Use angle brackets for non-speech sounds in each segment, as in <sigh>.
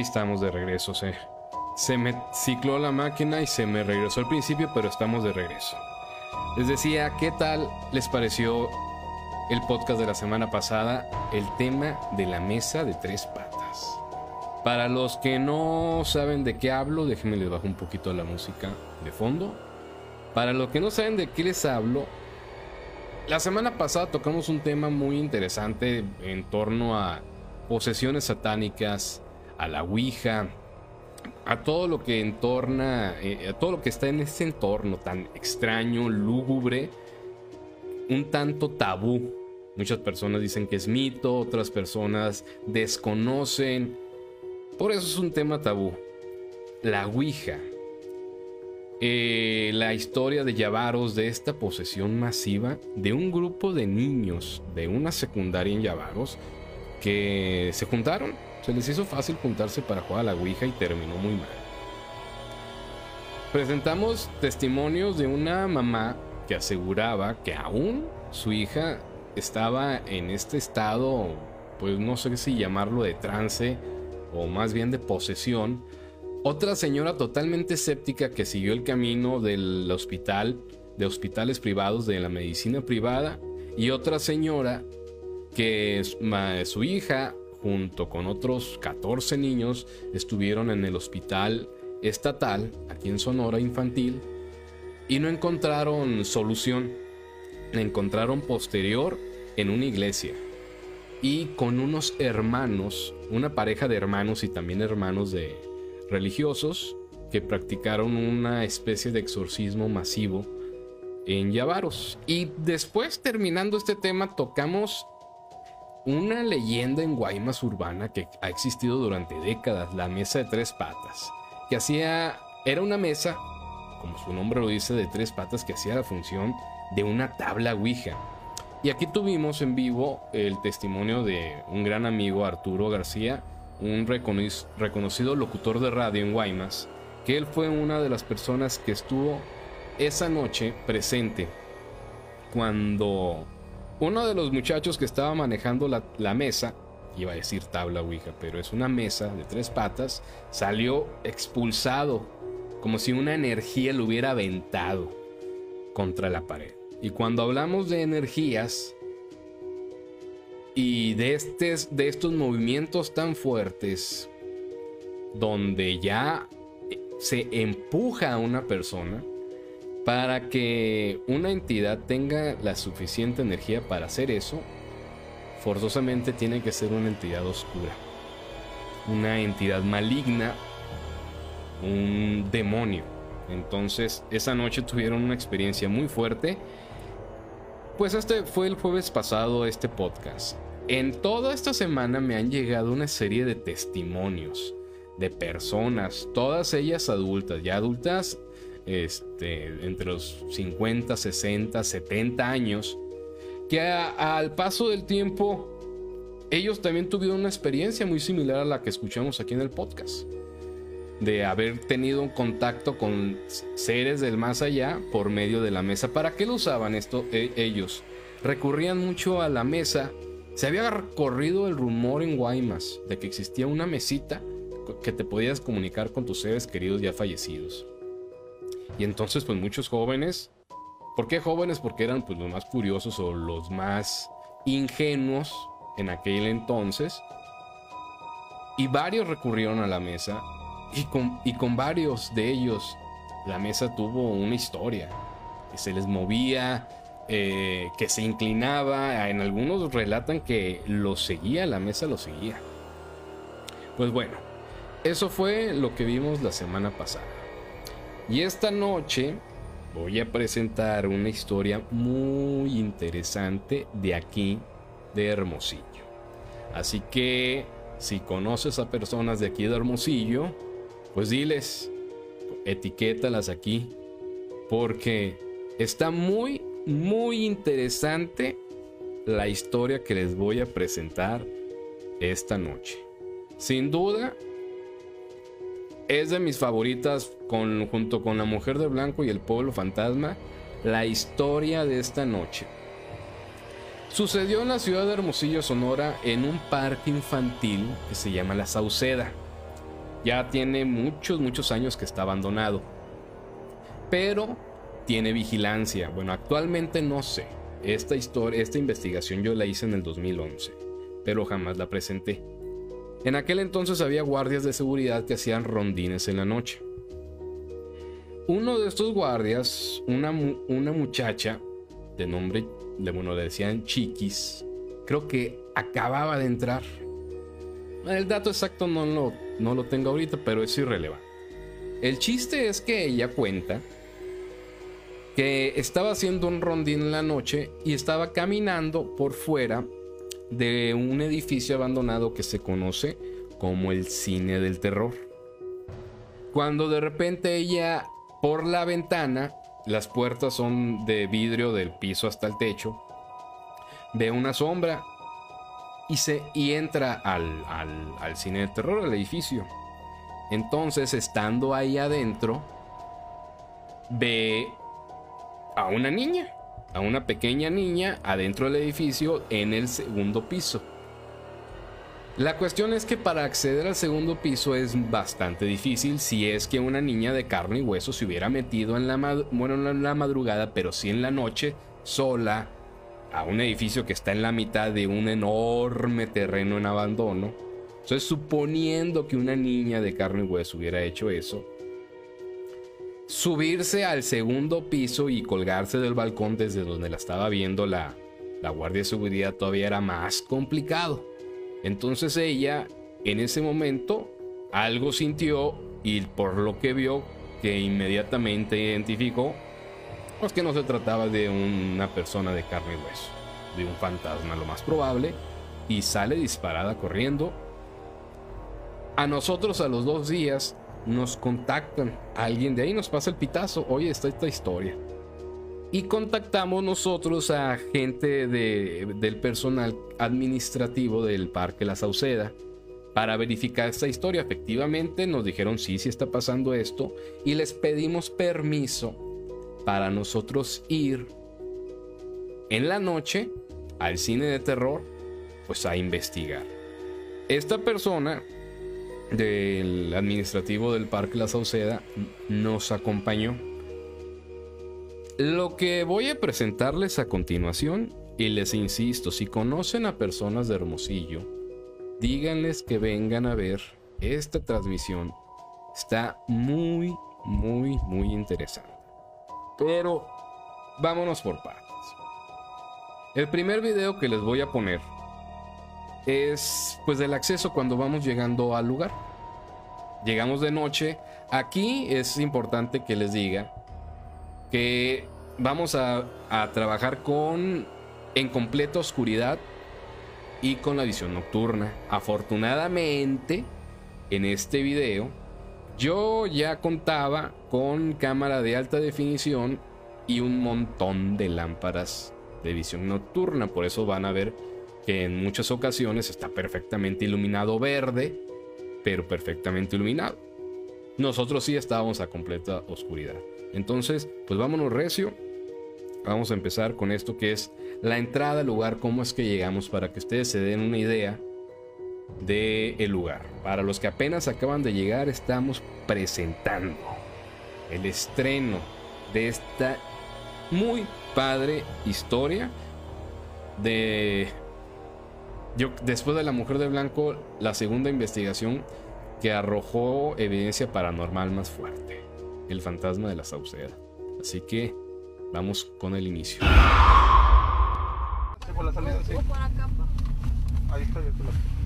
Estamos de regreso, se, se me cicló la máquina y se me regresó al principio, pero estamos de regreso. Les decía, ¿qué tal les pareció el podcast de la semana pasada? El tema de la mesa de tres patas. Para los que no saben de qué hablo, déjenme les bajo un poquito la música de fondo. Para los que no saben de qué les hablo, la semana pasada tocamos un tema muy interesante en torno a posesiones satánicas, a la Ouija, a todo lo que entorna, eh, a todo lo que está en ese entorno tan extraño, lúgubre, un tanto tabú. Muchas personas dicen que es mito, otras personas desconocen. Por eso es un tema tabú. La Ouija. Eh, la historia de Yavaros de esta posesión masiva de un grupo de niños de una secundaria en Yavaros que se juntaron les hizo fácil juntarse para jugar a la Ouija y terminó muy mal. Presentamos testimonios de una mamá que aseguraba que aún su hija estaba en este estado, pues no sé si llamarlo de trance o más bien de posesión. Otra señora totalmente escéptica que siguió el camino del hospital, de hospitales privados, de la medicina privada, y otra señora que su hija junto con otros 14 niños, estuvieron en el hospital estatal, aquí en Sonora Infantil, y no encontraron solución. Encontraron posterior en una iglesia y con unos hermanos, una pareja de hermanos y también hermanos de religiosos que practicaron una especie de exorcismo masivo en Yavaros. Y después, terminando este tema, tocamos una leyenda en Guaymas urbana que ha existido durante décadas, la mesa de tres patas, que hacía, era una mesa, como su nombre lo dice, de tres patas que hacía la función de una tabla Ouija. Y aquí tuvimos en vivo el testimonio de un gran amigo, Arturo García, un reconocido locutor de radio en Guaymas, que él fue una de las personas que estuvo esa noche presente cuando uno de los muchachos que estaba manejando la, mesa, iba a decir tabla Ouija, pero es una mesa de tres patas, salió expulsado, como si una energía lo hubiera aventado contra la pared. Y cuando hablamos de energías y de, de estos movimientos tan fuertes, donde ya se empuja a una persona, para que una entidad tenga la suficiente energía para hacer eso, forzosamente tiene que ser una entidad oscura, una entidad maligna, un demonio. Entonces, esa noche tuvieron una experiencia muy fuerte. Pues este fue el jueves pasado este podcast. En toda esta semana me han llegado una serie de testimonios de personas, todas ellas adultas, ya adultas este, entre los 50, 60, 70 años, que al paso del tiempo ellos también tuvieron una experiencia muy similar a la que escuchamos aquí en el podcast. De haber tenido un contacto con seres del más allá por medio de la mesa. ¿Para qué lo usaban esto e, ellos? Recurrían mucho a la mesa. Se había recorrido el rumor en Guaymas de que existía una mesita que te podías comunicar con tus seres queridos ya fallecidos. Y entonces pues muchos jóvenes, ¿por qué jóvenes? Porque eran pues los más curiosos o los más ingenuos en aquel entonces. Y varios recurrieron a la mesa y con, y con varios de ellos la mesa tuvo una historia. Que se les movía, eh, que se inclinaba. En algunos relatan que lo seguía, la mesa lo seguía. Pues bueno, eso fue lo que vimos la semana pasada. Y esta noche voy a presentar una historia muy interesante de aquí, de Hermosillo. Así que si conoces a personas de aquí de Hermosillo, pues diles, etiquétalas aquí, porque está muy, muy interesante la historia que les voy a presentar esta noche. Sin duda, es de mis favoritas junto con La Mujer de Blanco y El Pueblo Fantasma, la historia de esta noche. Sucedió en la ciudad de Hermosillo, Sonora, en un parque infantil que se llama La Sauceda. Ya tiene muchos, muchos años que está abandonado. Pero tiene vigilancia. Bueno, actualmente no sé. Esta historia, esta investigación yo la hice en el 2011, pero jamás la presenté. En aquel entonces había guardias de seguridad que hacían rondines en la noche. Uno de estos guardias, una, una muchacha de nombre, de, bueno, le decían Chiquis, creo que acababa de entrar. El dato exacto no lo, no lo tengo ahorita, pero es irrelevante. El chiste es que ella cuenta que estaba haciendo un rondín en la noche y estaba caminando por fuera de un edificio abandonado que se conoce como el cine del terror. Cuando de repente ella por la ventana, las puertas son de vidrio del piso hasta el techo, ve una sombra y, se, y entra al, al, al cine del terror, al edificio. Entonces, estando ahí adentro, ve a una niña, a una pequeña niña adentro del edificio en el segundo piso. La cuestión es que para acceder al segundo piso es bastante difícil si es que una niña de carne y hueso se hubiera metido en la, bueno, en la madrugada, pero sí en la noche, sola, a un edificio que está en la mitad de un enorme terreno en abandono. Entonces, suponiendo que una niña de carne y hueso hubiera hecho eso, subirse al segundo piso y colgarse del balcón desde donde la estaba viendo la, la guardia de seguridad todavía era más complicado. Entonces ella, en ese momento, algo sintió y por lo que vio, que inmediatamente identificó, pues que no se trataba de una persona de carne y hueso, de un fantasma lo más probable, y sale disparada corriendo. A nosotros a los dos días nos contactan. Alguien de ahí nos pasa el pitazo. Oye, está esta historia. Y contactamos nosotros a gente del personal administrativo del Parque La Sauceda para verificar esta historia. Efectivamente nos dijeron sí, sí está pasando esto. Y les pedimos permiso para nosotros ir en la noche al cine de terror, pues a investigar. Esta persona del administrativo del Parque La Sauceda nos acompañó. Lo que voy a presentarles a continuación, y les insisto, si conocen a personas de Hermosillo, díganles que vengan a ver esta transmisión. Está muy, muy, muy interesante. Pero vámonos por partes. El primer video que les voy a poner es pues del acceso cuando vamos llegando al lugar. Llegamos de noche. Aquí es importante que les diga que vamos a, trabajar con en completa oscuridad y con la visión nocturna. Afortunadamente, en este video, yo ya contaba con cámara de alta definición y un montón de lámparas de visión nocturna. Por eso van a ver que en muchas ocasiones está perfectamente iluminado verde, pero perfectamente iluminado. Nosotros sí estábamos a completa oscuridad. Entonces, pues vámonos recio. Vamos a empezar con esto que es la entrada al lugar, cómo es que llegamos para que ustedes se den una idea del el lugar. Para los que apenas acaban de llegar, estamos presentando el estreno de esta muy padre historia de yo, después de La Mujer de Blanco, la segunda investigación que arrojó evidencia paranormal más fuerte, el fantasma de la Sauceda. Así que vamos con el inicio. Ahí está, Aparte de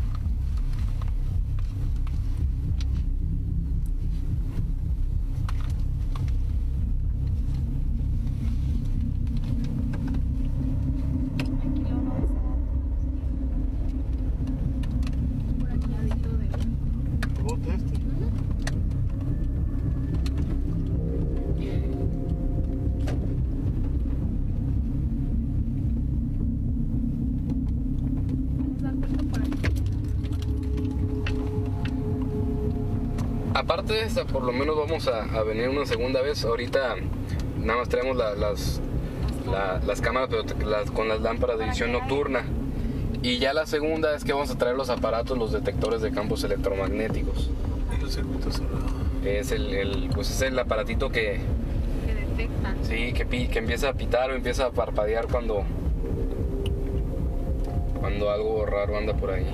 por lo menos vamos a, venir una segunda vez. Ahorita nada más traemos las, las cámaras pero con las lámparas de visión nocturna. Y ya la segunda es que vamos a traer los aparatos, los detectores de campos electromagnéticos. ¿Y los? Es el, pues es el aparatito que... Que detecta. Sí, que, que empieza a pitar o empieza a parpadear cuando... Cuando algo raro anda por ahí.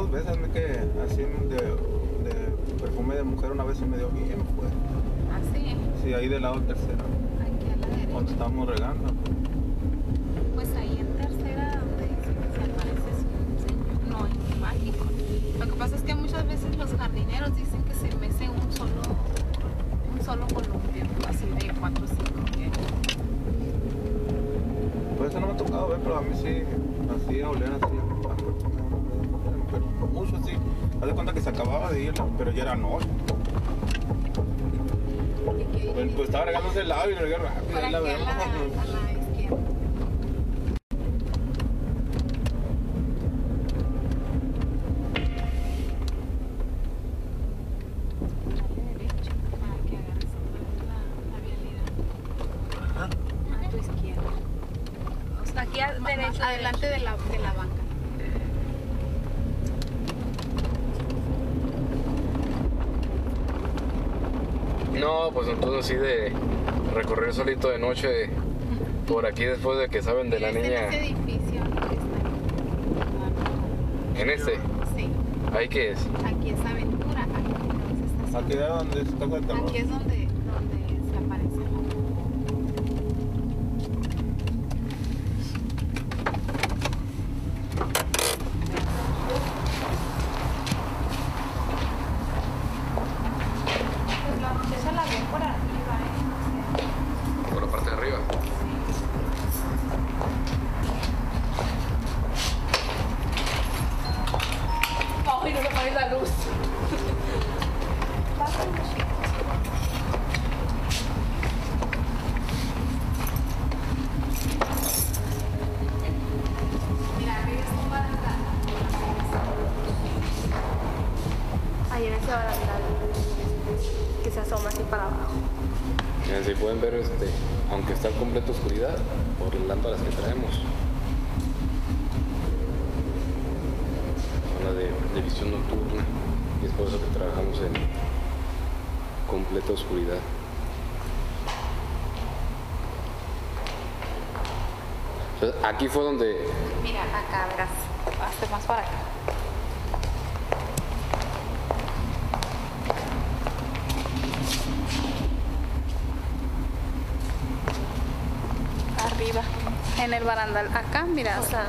dos veces, me que así de, perfume de mujer una vez se me dio bien, pues. ¿Ah, sí? Sí, ahí del lado tercero. Aquí a la derecha. Donde estábamos regando. rápido, carga rápido. Para la, la, la, la izquierda. A tu izquierda. Aquí adelante de la, de la banca. No, pues entonces sí de de noche por aquí después de que saben de la este niña. En este edificio. ¿En este? Sí. ¿Ahí qué es? Aquí es Aventura. Aquí, es donde está Aquí es donde aquí fue donde... Mira, acá, verás. Hazte más para acá. Arriba, en el barandal. Acá, mira. O sea,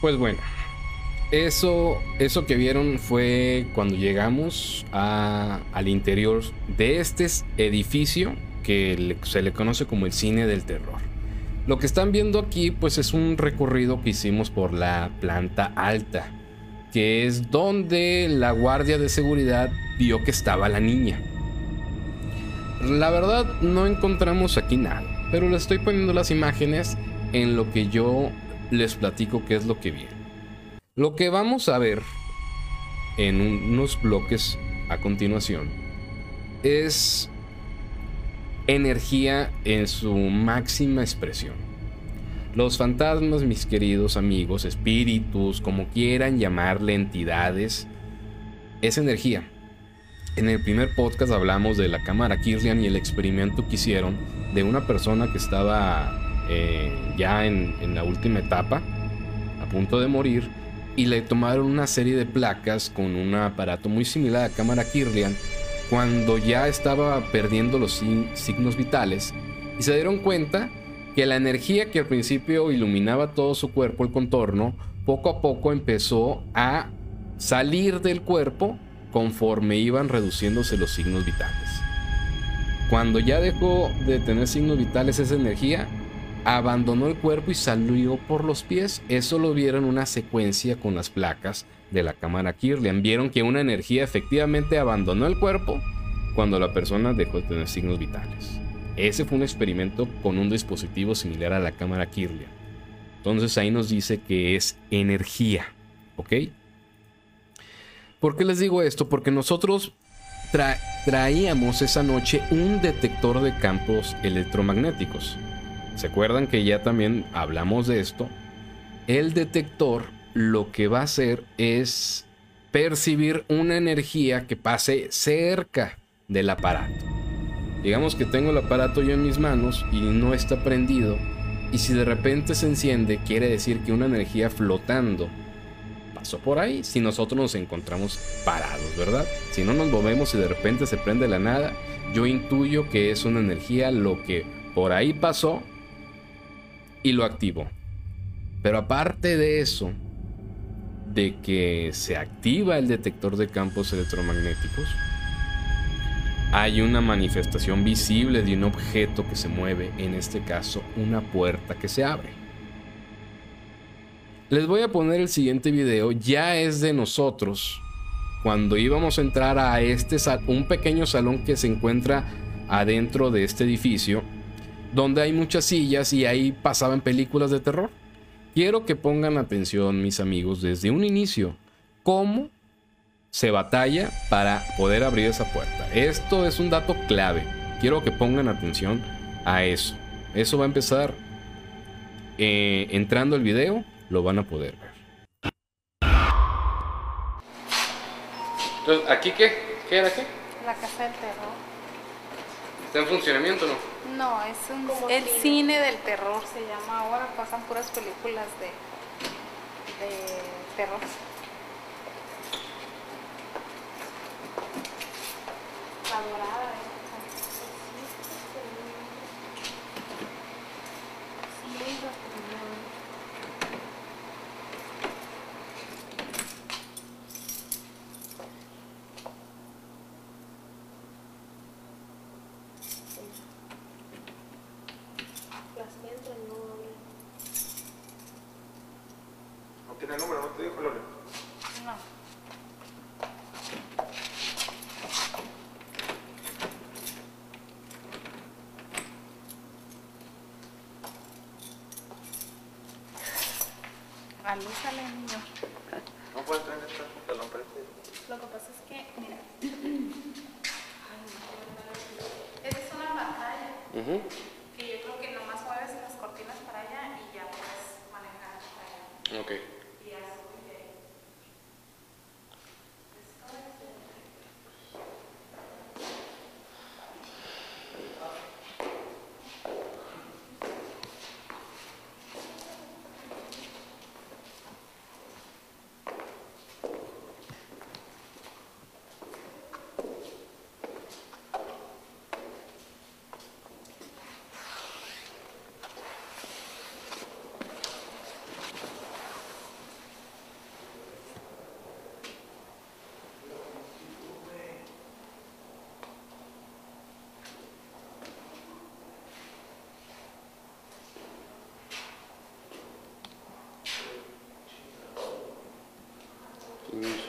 Pues bueno, eso, eso que vieron fue cuando llegamos al interior de este edificio que se le conoce como el cine del terror. Lo que están viendo aquí pues es un recorrido que hicimos por la planta alta, que es donde la guardia de seguridad vio que estaba la niña. La verdad no encontramos aquí nada, pero le estoy poniendo las imágenes en lo que yo les platico qué es lo que vi. Lo que vamos a ver en un- unos bloques a continuación es energía en su máxima expresión. Los fantasmas, mis queridos amigos, espíritus, como quieran llamarle entidades, es energía. En el primer podcast hablamos de la cámara Kirlian y el experimento que hicieron de una persona que estaba eh, ya en, en la última etapa, a punto de morir, y le tomaron una serie de placas con un aparato muy similar a cámara Kirlian cuando ya estaba perdiendo los signos vitales y se dieron cuenta que la energía que al principio iluminaba todo su cuerpo, el contorno, poco a poco empezó a salir del cuerpo conforme iban reduciéndose los signos vitales. Cuando ya dejó de tener signos vitales esa energía, abandonó el cuerpo y salió por los pies. Eso lo vieron una secuencia con las placas de la cámara Kirlian. Vieron que una energía efectivamente abandonó el cuerpo cuando la persona dejó de tener signos vitales. Ese fue un experimento con un dispositivo similar a la cámara Kirlian. Entonces ahí nos dice que es energía, ¿ok? ¿Por qué les digo esto? Porque nosotros tra- traíamos esa noche un detector de campos electromagnéticos. ¿Se acuerdan que ya también hablamos de esto? El detector lo que va a hacer es percibir una energía que pase cerca del aparato. Digamos que tengo el aparato yo en mis manos y no está prendido. Y si de repente se enciende, quiere decir que una energía flotando pasó por ahí. Si nosotros nos encontramos parados, ¿verdad? Si no nos movemos y de repente se prende la nada, yo intuyo que es una energía lo que por ahí pasó y lo activó. Pero aparte de eso, de que se activa el detector de campos electromagnéticos, hay una manifestación visible de un objeto que se mueve, en este caso una puerta que se abre. Les voy a poner el siguiente video, ya es de nosotros, cuando íbamos a entrar a este un pequeño salón que se encuentra adentro de este edificio, donde hay muchas sillas y ahí pasaban películas de terror. Quiero que pongan atención, mis amigos, desde un inicio, cómo se batalla para poder abrir esa puerta. Esto es un dato clave. Quiero que pongan atención a eso. Eso va a empezar eh, entrando el video, lo van a poder ver. Entonces, ¿aquí qué? ¿Qué era qué? La casa del terror. ¿Está en funcionamiento o no? No, es un, el cine. cine del terror se llama ahora. Pasan puras películas de, de terror. La dorada. Las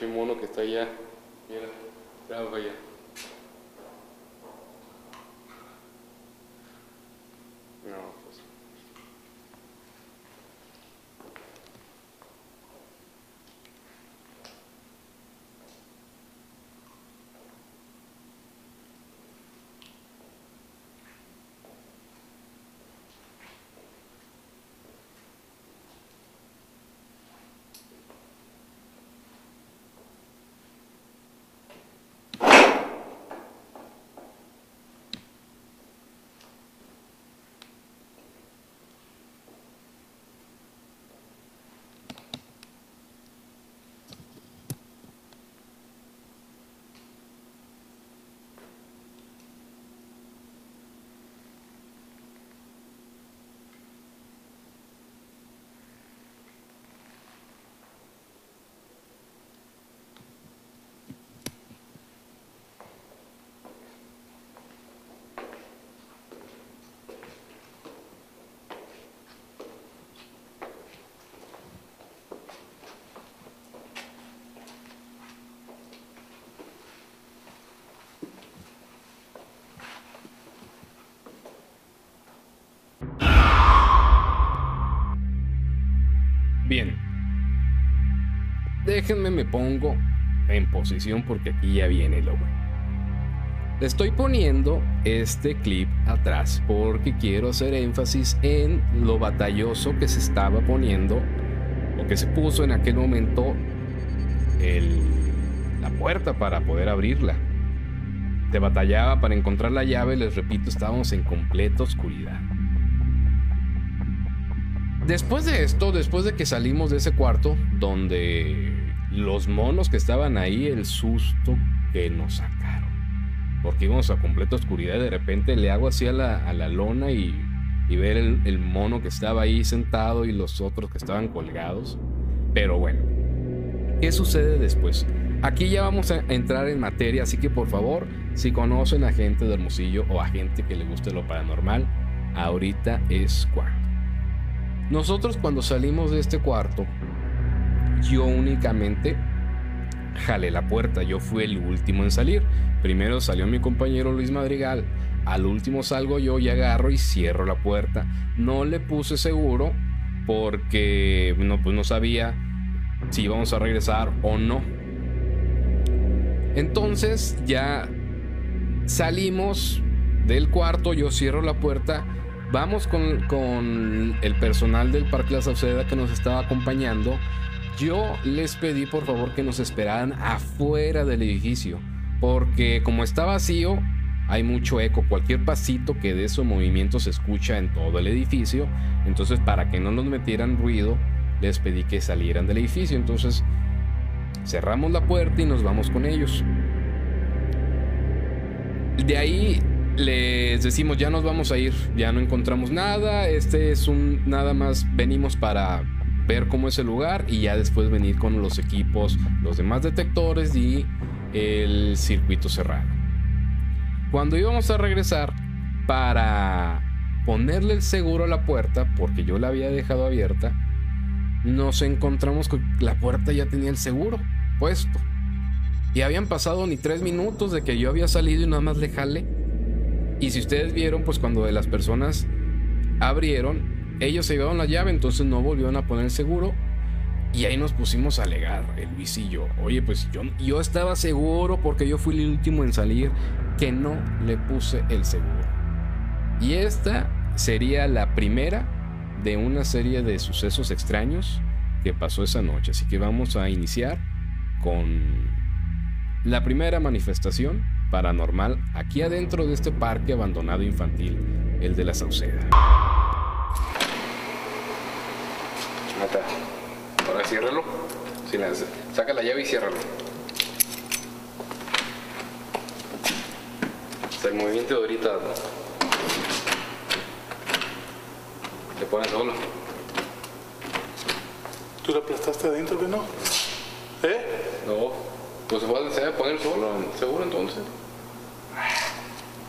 pinche mono que está allá. Mira, trabaja allá. No, pues. Bien. Déjenme me pongo en posición porque aquí ya viene lo bueno. Le estoy poniendo este clip atrás porque quiero hacer énfasis en lo batalloso que se estaba poniendo o que se puso en aquel momento el- la puerta para poder abrirla. Te batallaba para encontrar la llave, les repito, estábamos en completa oscuridad. Después de esto, después de que salimos de ese cuarto, donde los monos que estaban ahí, el susto que nos sacaron. Porque íbamos a completa oscuridad y de repente le hago así a la, a la lona y, ver el, el mono que estaba ahí sentado y los otros que estaban colgados. Pero bueno, ¿qué sucede después? Aquí ya vamos a entrar en materia, así que por favor, si conocen a gente de Hermosillo o a gente que le guste lo paranormal, ahorita es cuando. Nosotros cuando salimos de este cuarto, yo únicamente jalé la puerta, yo fui el último en salir. Primero salió mi compañero Luis Madrigal, al último salgo yo y agarro y cierro la puerta. No le puse seguro porque no, pues no sabía si íbamos a regresar o no. Entonces ya salimos del cuarto, yo cierro la puerta, vamos con, con el personal del Parque La Sauceda que nos estaba acompañando. Yo les pedí por favor que nos esperaran afuera del edificio, porque como está vacío, hay mucho eco. Cualquier pasito que dé su movimiento se escucha en todo el edificio. Entonces, para que no nos metieran ruido, les pedí que salieran del edificio. Entonces, cerramos la puerta y nos vamos con ellos. De ahí les decimos, ya nos vamos a ir, ya no encontramos nada. Este es un nada más venimos para ver cómo es el lugar y ya después venir con los equipos, los demás detectores y el circuito cerrado. Cuando íbamos a regresar para ponerle el seguro a la puerta, porque yo la había dejado abierta, nos encontramos con la puerta ya tenía el seguro puesto. Y habían pasado ni tres minutos de que yo había salido y nada más le jalé. Y si ustedes vieron, pues cuando de las personas abrieron, ellos se llevaron la llave, entonces no volvieron a poner el seguro. Y ahí nos pusimos a alegar, el Luis y yo. Oye, pues yo, yo estaba seguro porque yo fui el último en salir que no le puse el seguro. Y esta sería la primera de una serie de sucesos extraños que pasó esa noche. Así que vamos a iniciar con la primera manifestación paranormal aquí adentro de este parque abandonado infantil, el de la Sauceda. Mata. Ahora ciérralo. Sí, saca la llave y ciérralo. El movimiento de ahorita le pone solo. ¿Tú la aplastaste adentro que no? ¿Eh? No, pues se va se va a poner solo, seguro entonces.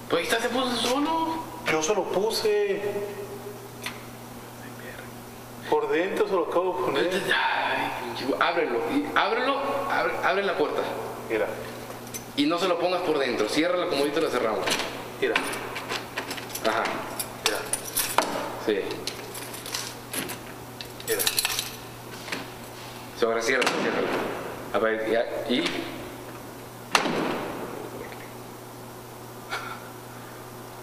Pues ahí está, se puso solo. Yo se lo puse. Por dentro se lo acabo de poner. Ay, ábrelo, ábrelo, abre, abre la puerta. Mira, Y no se lo pongas por dentro, ciérrala como ahorita la cerramos. mira, Ajá, mira, sí. mira. Ahora ciérrala, ciérrala. A ver, ya, y.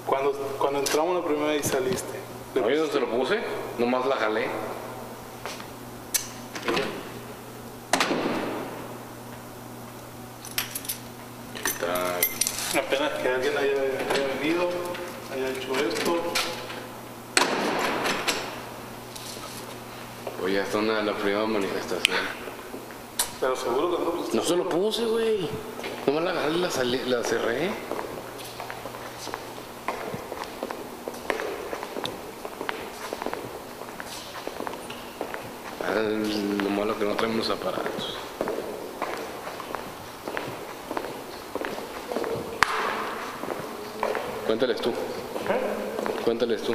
Cuando, cuando entramos la primera vez y saliste. No, yo no se lo puse, nomás la jalé. Apenas que alguien haya, haya venido, haya hecho esto. Oye, esta es una de las primeras manifestaciones. Pero seguro que no. No se lo puse, güey. Nomás la agarré y la, la cerré. Lo malo que no traemos los aparatos. Cuéntales tú. Cuéntales tú.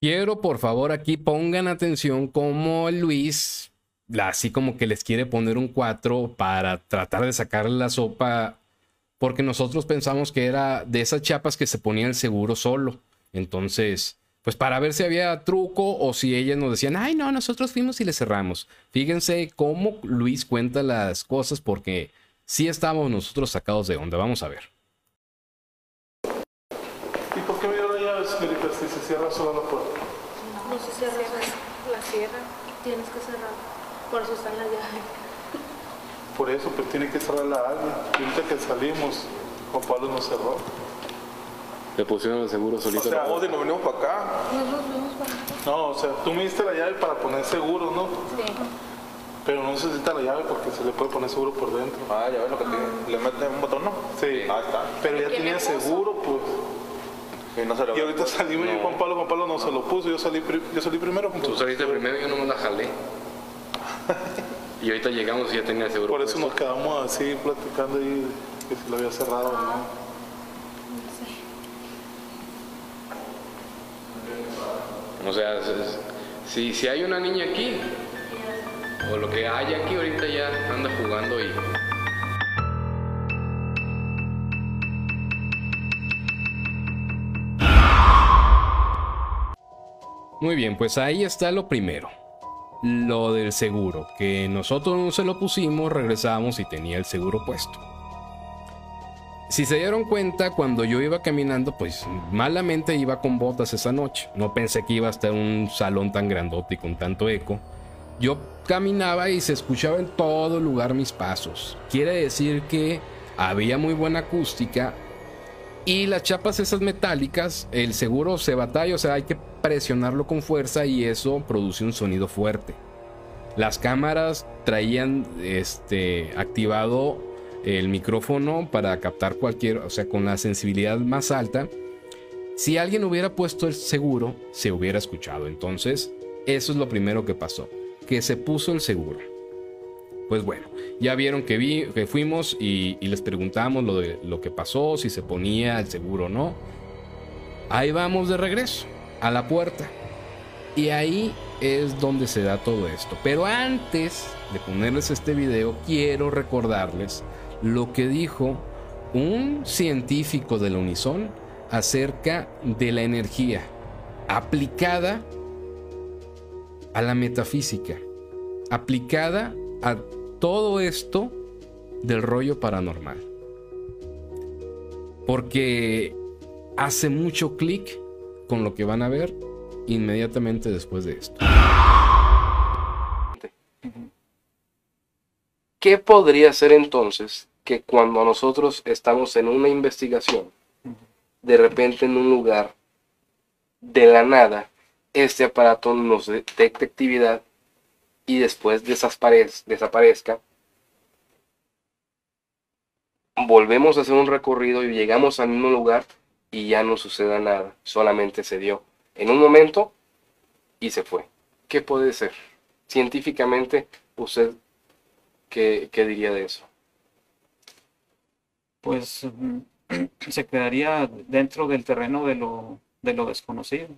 Quiero, por favor, aquí pongan atención como Luis, así como que les quiere poner un 4 para tratar de sacarle la sopa, porque nosotros pensamos que era de esas chapas que se ponía el seguro solo. Entonces, pues para ver si había truco o si ellas nos decían, ay, no, nosotros fuimos y le cerramos. Fíjense cómo Luis cuenta las cosas, porque sí estábamos nosotros sacados de onda. Vamos a ver. ¿Y por qué me dio la llave, señorita, si se cierra sola la puerta? No se cierra, la cierra. Tienes que cerrar. Por eso está en la llave. Por eso, pues tiene que cerrarla alguien. Y ahorita que salimos, Juan Pablo nos cerró. Le pusieron el seguro O solito. sea, vos si nos venimos para acá. Nos vemos para acá. No, o sea, tú me diste la llave para poner seguro, ¿no? Sí. Pero no necesita la llave porque se le puede poner seguro por dentro. Ah, ya ves lo que tiene. Le meten un botón, ¿no? Sí. Ahí está. Pero ya ¿Quién tenía seguro, pues. Y no se le Y ahorita salimos y Juan Pablo, Juan Pablo no se lo puso. Yo salí, yo salí primero. Tú saliste primero y yo no me la jalé. Y ahorita llegamos y ya tenía seguro. Por eso puesto. nos quedamos así platicando ahí que si lo había cerrado o no. O sea, si, si hay una niña aquí, o lo que hay aquí ahorita ya anda jugando y... Muy bien, pues ahí está lo primero. Lo del seguro, que nosotros no se lo pusimos, regresamos y tenía el seguro puesto. Si se dieron cuenta, cuando yo iba caminando, pues malamente iba con botas esa noche. No pensé que iba a estar un salón tan grandote y con tanto eco. Yo caminaba y se escuchaba en todo lugar mis pasos. Quiere decir que había muy buena acústica. Y las chapas esas metálicas, el seguro se batalla, o sea, hay que presionarlo con fuerza y eso produce un sonido fuerte. Las cámaras traían este activado el micrófono para captar cualquier, o sea, con la sensibilidad más alta. Si alguien hubiera puesto el seguro, se hubiera escuchado. Entonces, eso es lo primero que pasó, que se puso el seguro. Pues bueno, ya vieron que, vi, que fuimos y, les preguntamos lo, de, lo que pasó, si se ponía el seguro o no. Ahí vamos de regreso, a la puerta. Y ahí es donde se da todo esto. Pero antes de ponerles este video, quiero recordarles lo que dijo un científico de la Unison acerca de la energía aplicada a la metafísica, aplicada a todo esto del rollo paranormal. Porque hace mucho clic con lo que van a ver inmediatamente después de esto. ¿Qué podría ser entonces que cuando nosotros estamos en una investigación, de repente en un lugar, de la nada, este aparato nos detecte actividad y después desaparez- desaparezca? Volvemos a hacer un recorrido y llegamos al mismo lugar y ya no suceda nada, solamente se dio en un momento y se fue. ¿Qué puede ser? Científicamente, usted ¿Qué, diría de eso? pues mm, <clears throat> se quedaría dentro del terreno de lo, de lo desconocido.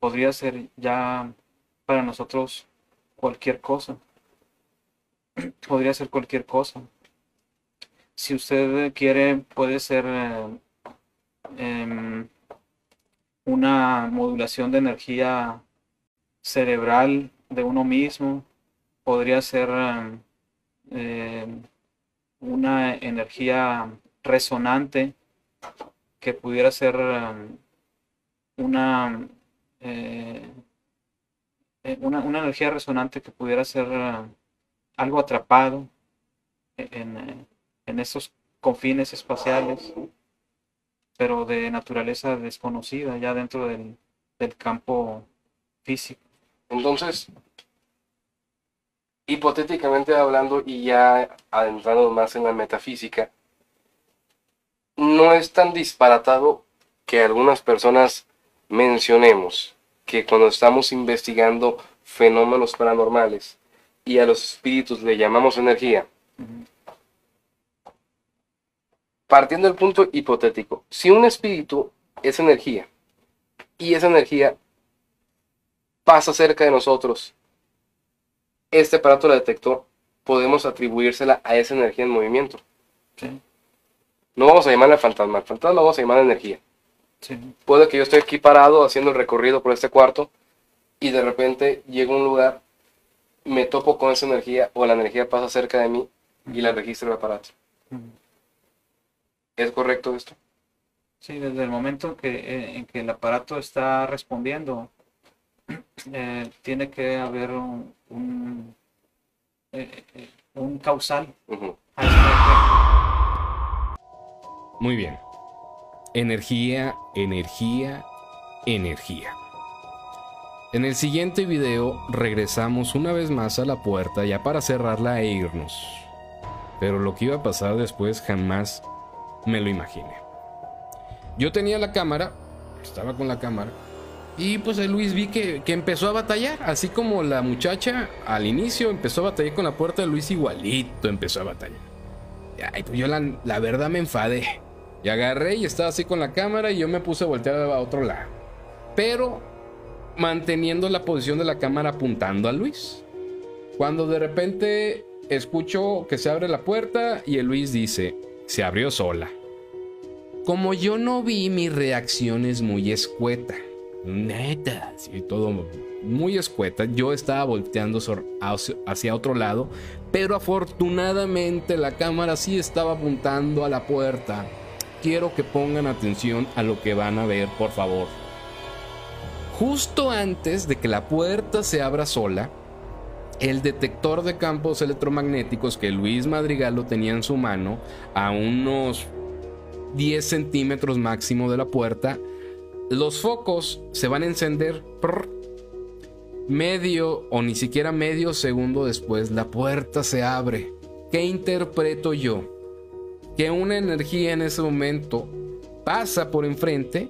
Podría ser ya para nosotros cualquier cosa. <clears throat> Podría ser cualquier cosa. Si usted quiere, puede ser eh, em, una modulación de energía cerebral de uno mismo. Podría ser em, em, una energía resonante que pudiera ser em, una, eh, eh, una, una energía resonante que pudiera ser eh, algo atrapado en, eh, en esos confines espaciales, pero de naturaleza desconocida, ya dentro del, del campo físico. Entonces, hipotéticamente hablando y ya adentrando más en la metafísica, no es tan disparatado que algunas personas mencionemos que cuando estamos investigando fenómenos paranormales y a los espíritus le llamamos energía, partiendo del punto hipotético, si un espíritu es energía y esa energía pasa cerca de nosotros, este aparato la detectó, podemos atribuírsela a esa energía en movimiento. Sí, No vamos a llamarla fantasma, al fantasma vamos a llamar energía. sí, Puede que yo esté aquí parado haciendo el recorrido por este cuarto y de repente llego a un lugar, me topo con esa energía o la energía pasa cerca de mí y la registro el aparato. ¿Es correcto esto? Sí, desde el momento que, eh, en que el aparato está respondiendo, eh, tiene que haber un, un, eh, un causal. Muy bien. Energía, energía, energía. En el siguiente video regresamos una vez más a la puerta ya para cerrarla e irnos. Pero lo que iba a pasar después jamás me lo imaginé. Yo tenía la cámara, estaba con la cámara, y pues el Luis vi que, que empezó a batallar, así como la muchacha al inicio empezó a batallar con la puerta Luis igualito empezó a batallar. Ay, pues yo la, la verdad me enfadé. Y agarré y estaba así con la cámara y yo me puse a voltear a otro lado. Pero manteniendo la posición de la cámara apuntando a Luis. Cuando de repente escucho que se abre la puerta y el Luis dice, se abrió sola. Como yo no vi, mi reacción es muy escueta. Neta, todo muy escueta. Yo estaba volteando hacia otro lado, pero afortunadamente la cámara sí estaba apuntando a la puerta. Quiero que pongan atención a lo que van a ver, por favor. Justo antes de que la puerta se abra sola, el detector de campos electromagnéticos que Luis Madrigal lo tenía en su mano, a unos 10 centímetros máximo de la puerta, los focos se van a encender medio o ni siquiera medio segundo después, la puerta se abre. ¿Qué interpreto yo? Que una energía en ese momento pasa por enfrente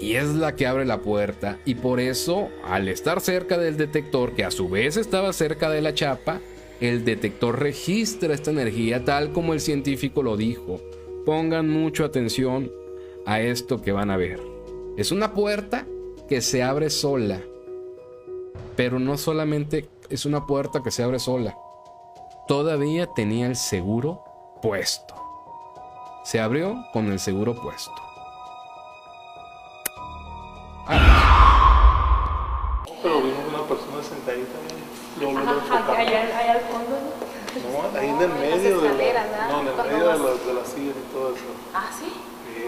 y es la que abre la puerta y por eso al estar cerca del detector que a su vez estaba cerca de la chapa, el detector registra esta energía tal como el científico lo dijo. Pongan mucha atención a esto que van a ver. Es una puerta que se abre sola. Pero no solamente es una puerta que se abre sola. Todavía tenía el seguro puesto. Se abrió con el seguro puesto. Pero vimos una persona sentadita ahí. Luego, luego Ajá, enfocando. allá, allá al fondo. No, ahí en el medio no, en el medio de, vas- los, de las sillas y todo eso. Ah, sí. Sí,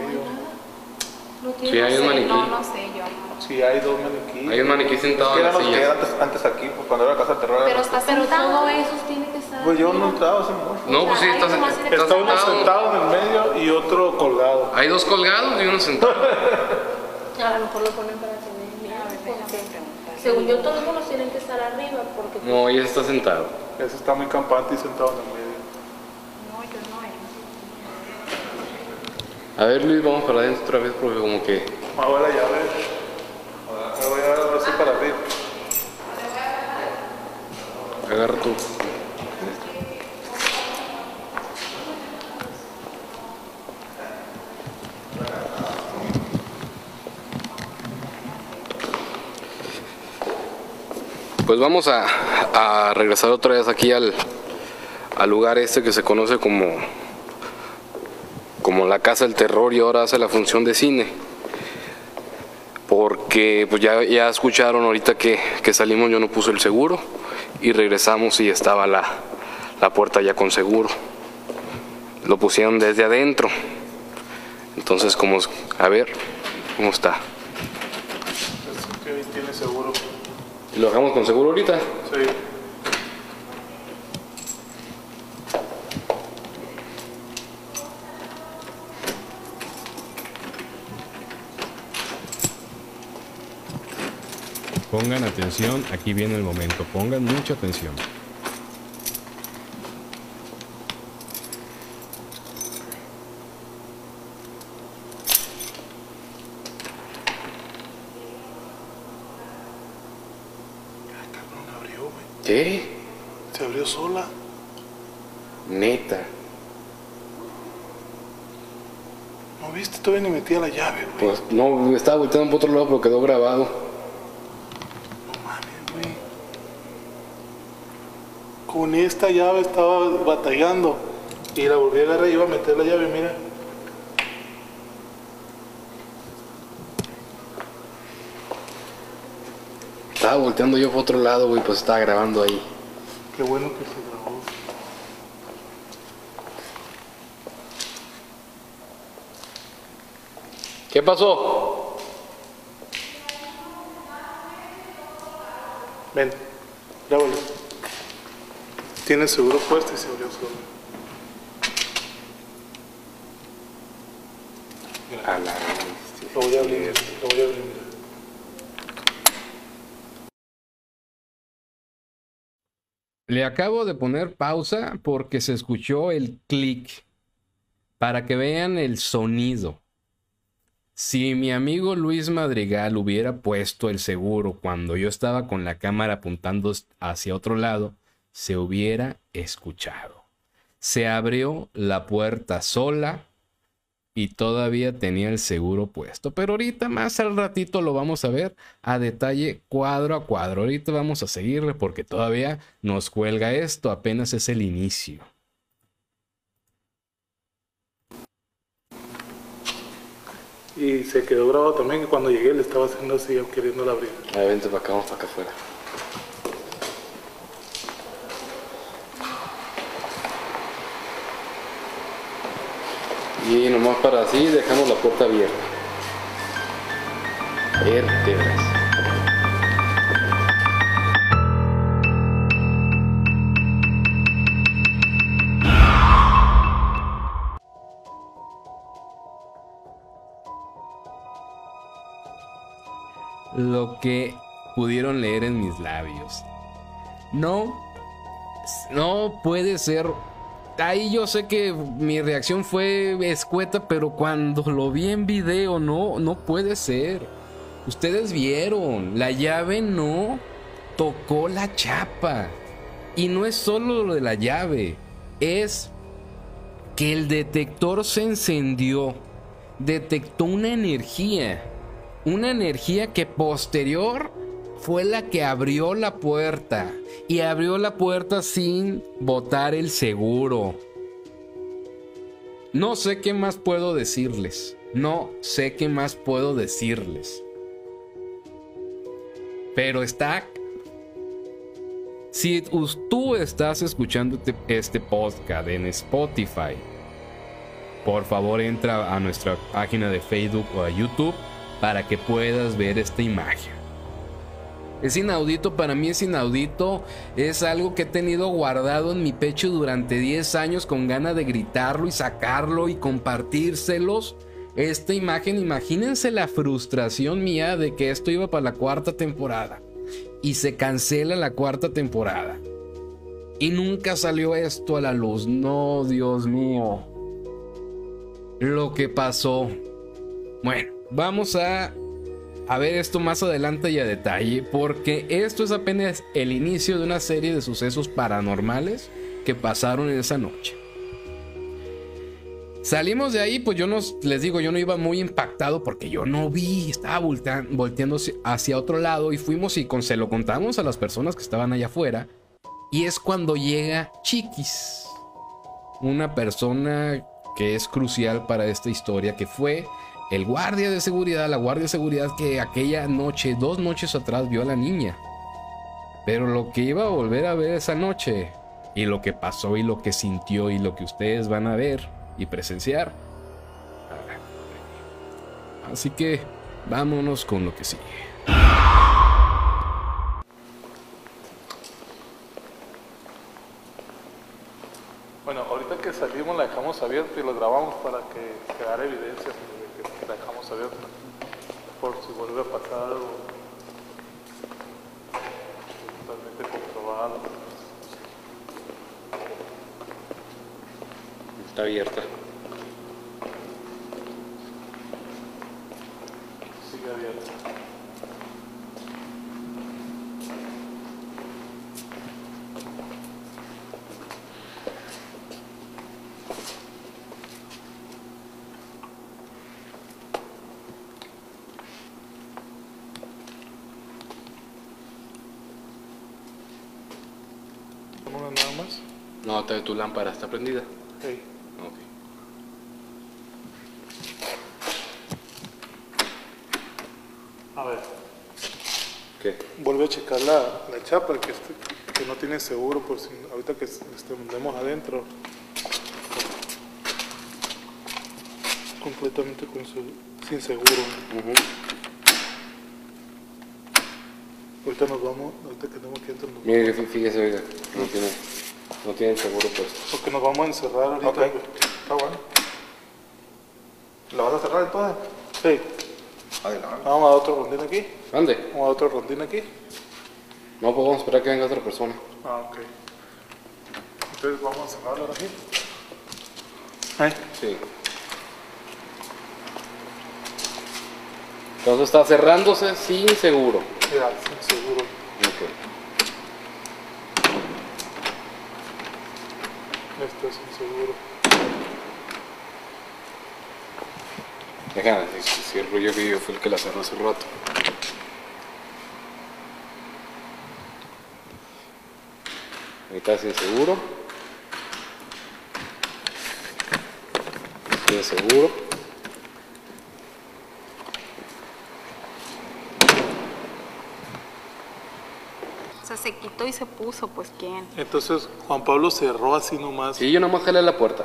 No Sí, hay un maniquí. no, no sé yo. sí, hay dos maniquíes. Hay un maniquí sentado Que en la que silla. eran antes, antes aquí, pues, cuando era la casa de terror. Pero está sentado. todo eso tiene que estar. Pues yo no entraba hace mucho. No, pues sí, está, está que Está uno sentado. sentado en el medio y otro colgado. Hay dos colgados y uno sentado. <laughs> A lo mejor lo ponen para tener miedo. porque Según yo, todos los tienen que estar arriba. Porque No, ella está sentado. Ese está muy campante y sentado en el medio. No, yo no. eh. A ver, Luis, vamos para adentro otra vez porque como que... Ahora la llave. Me voy a dar así para abrir. Agarra tú. Pues vamos a, a regresar otra vez aquí al, al lugar este que se conoce como, como la Casa del Terror y ahora hace la función de cine. Porque pues ya, ya escucharon ahorita que, que salimos, yo no puse el seguro y regresamos y estaba la, la puerta ya con seguro. Lo pusieron desde adentro. Entonces, como, a ver, ¿cómo está? Es que tiene seguro. ¿Lo dejamos con seguro ahorita? Sí. Pongan atención, aquí viene el momento, pongan mucha atención. ¿Qué? Se abrió sola. Neta. ¿No viste? Todavía ni metía la llave, güey. Pues no, estaba volteando por otro lado, pero quedó grabado. No mames, güey. Con esta llave estaba batallando. Y la volví a agarrar y iba a meter la llave, mira. Estaba volteando yo por otro lado, güey, pues estaba grabando ahí. Qué bueno que se grabó. ¿Qué pasó? Ven, grábalo. Tiene seguro puesto y se abrió solo. A la Lo voy a abrir, lo voy a abrir, mira. Le acabo de poner pausa porque se escuchó el clic para que vean el sonido. Si mi amigo Luis Madrigal hubiera puesto el seguro cuando yo estaba con la cámara apuntando hacia otro lado, se hubiera escuchado. Se abrió la puerta sola y todavía tenía el seguro puesto. Pero ahorita más al ratito lo vamos a ver a detalle cuadro a cuadro. Ahorita vamos a seguirle porque todavía nos cuelga esto, apenas es el inicio. Y se quedó grabado también que cuando llegué le estaba haciendo así, queriendo abrir. A ver, vente para acá, vamos para acá afuera. Y nomás para así dejamos la puerta abierta. Vértebras. Lo que pudieron leer en mis labios. No, no puede ser ahí yo sé que mi reacción fue escueta, pero cuando lo vi en video, no, no puede ser. Ustedes vieron, la llave no tocó la chapa. Y no es solo lo de la llave, es que el detector se encendió, detectó una energía, una energía que posterior fue la que abrió la puerta. Y abrió la puerta sin botar el seguro. No sé qué más puedo decirles. No sé qué más puedo decirles. Pero está... Si tú estás escuchando este, este podcast en Spotify, por favor entra a nuestra página de Facebook o a YouTube para que puedas ver esta imagen. Es inaudito, para mí es inaudito. Es algo que he tenido guardado en mi pecho durante 10 años con ganas de gritarlo y sacarlo y compartírselos. Esta imagen, imagínense la frustración mía de que esto iba para la cuarta temporada. Y se cancela la cuarta temporada. Y nunca salió esto a la luz. No, Dios mío. Lo que pasó. Bueno, vamos a a ver esto más adelante y a detalle, porque esto es apenas el inicio de una serie de sucesos paranormales que pasaron en esa noche. Salimos de ahí, pues yo no, les digo, yo no iba muy impactado porque yo no vi, estaba voltean- volteando hacia- hacia otro lado y fuimos y con, se lo contamos a las personas que estaban allá afuera. Y es cuando llega Chiquis, una persona que es crucial para esta historia, que fue el guardia de seguridad, la guardia de seguridad que aquella noche, dos noches atrás, vio a la niña. Pero lo que iba a volver a ver esa noche, y lo que pasó y lo que sintió y lo que ustedes van a ver y presenciar. Así que vámonos con lo que sigue. Bueno, ahorita que salimos la dejamos abierta y lo grabamos para que quedara evidencia la dejamos abierta. Por si vuelve a pasar algo totalmente comprobado. Está abierta. Sigue abierta. ¿Con una nada más? No, te- tu lámpara está prendida. Hey. Ok. A ver. ¿Qué? Vuelve a checar la, la chapa que, esté- que no tiene seguro por si ahorita que estemos adentro. Completamente con su- sin seguro. Ahorita nos vamos, ahorita que tenemos que entrar, Mire, fí- fíjese, oiga, no tiene, no tiene seguro puesto. porque nos vamos a encerrar ahorita. Ok, está bueno. ¿Lo vas a cerrar entonces? Sí, Adelante. vamos a dar otro rondín aquí. ¿Dónde? Vamos a dar otro rondín aquí. No, pues vamos a esperar que venga otra persona. Ah, ok. Entonces vamos a cerrarlo ahora aquí. Ahí. Sí. Entonces está cerrándose sin seguro. Ya, sin seguro. Ok. Esto es sin seguro. Déjame, si, el rollo que yo fue el que la cerró hace rato. Ahí está sin seguro. Sin seguro. Se quitó y se puso, pues quién. Entonces Juan Pablo cerró así nomás. Sí, yo nomás jalé la puerta.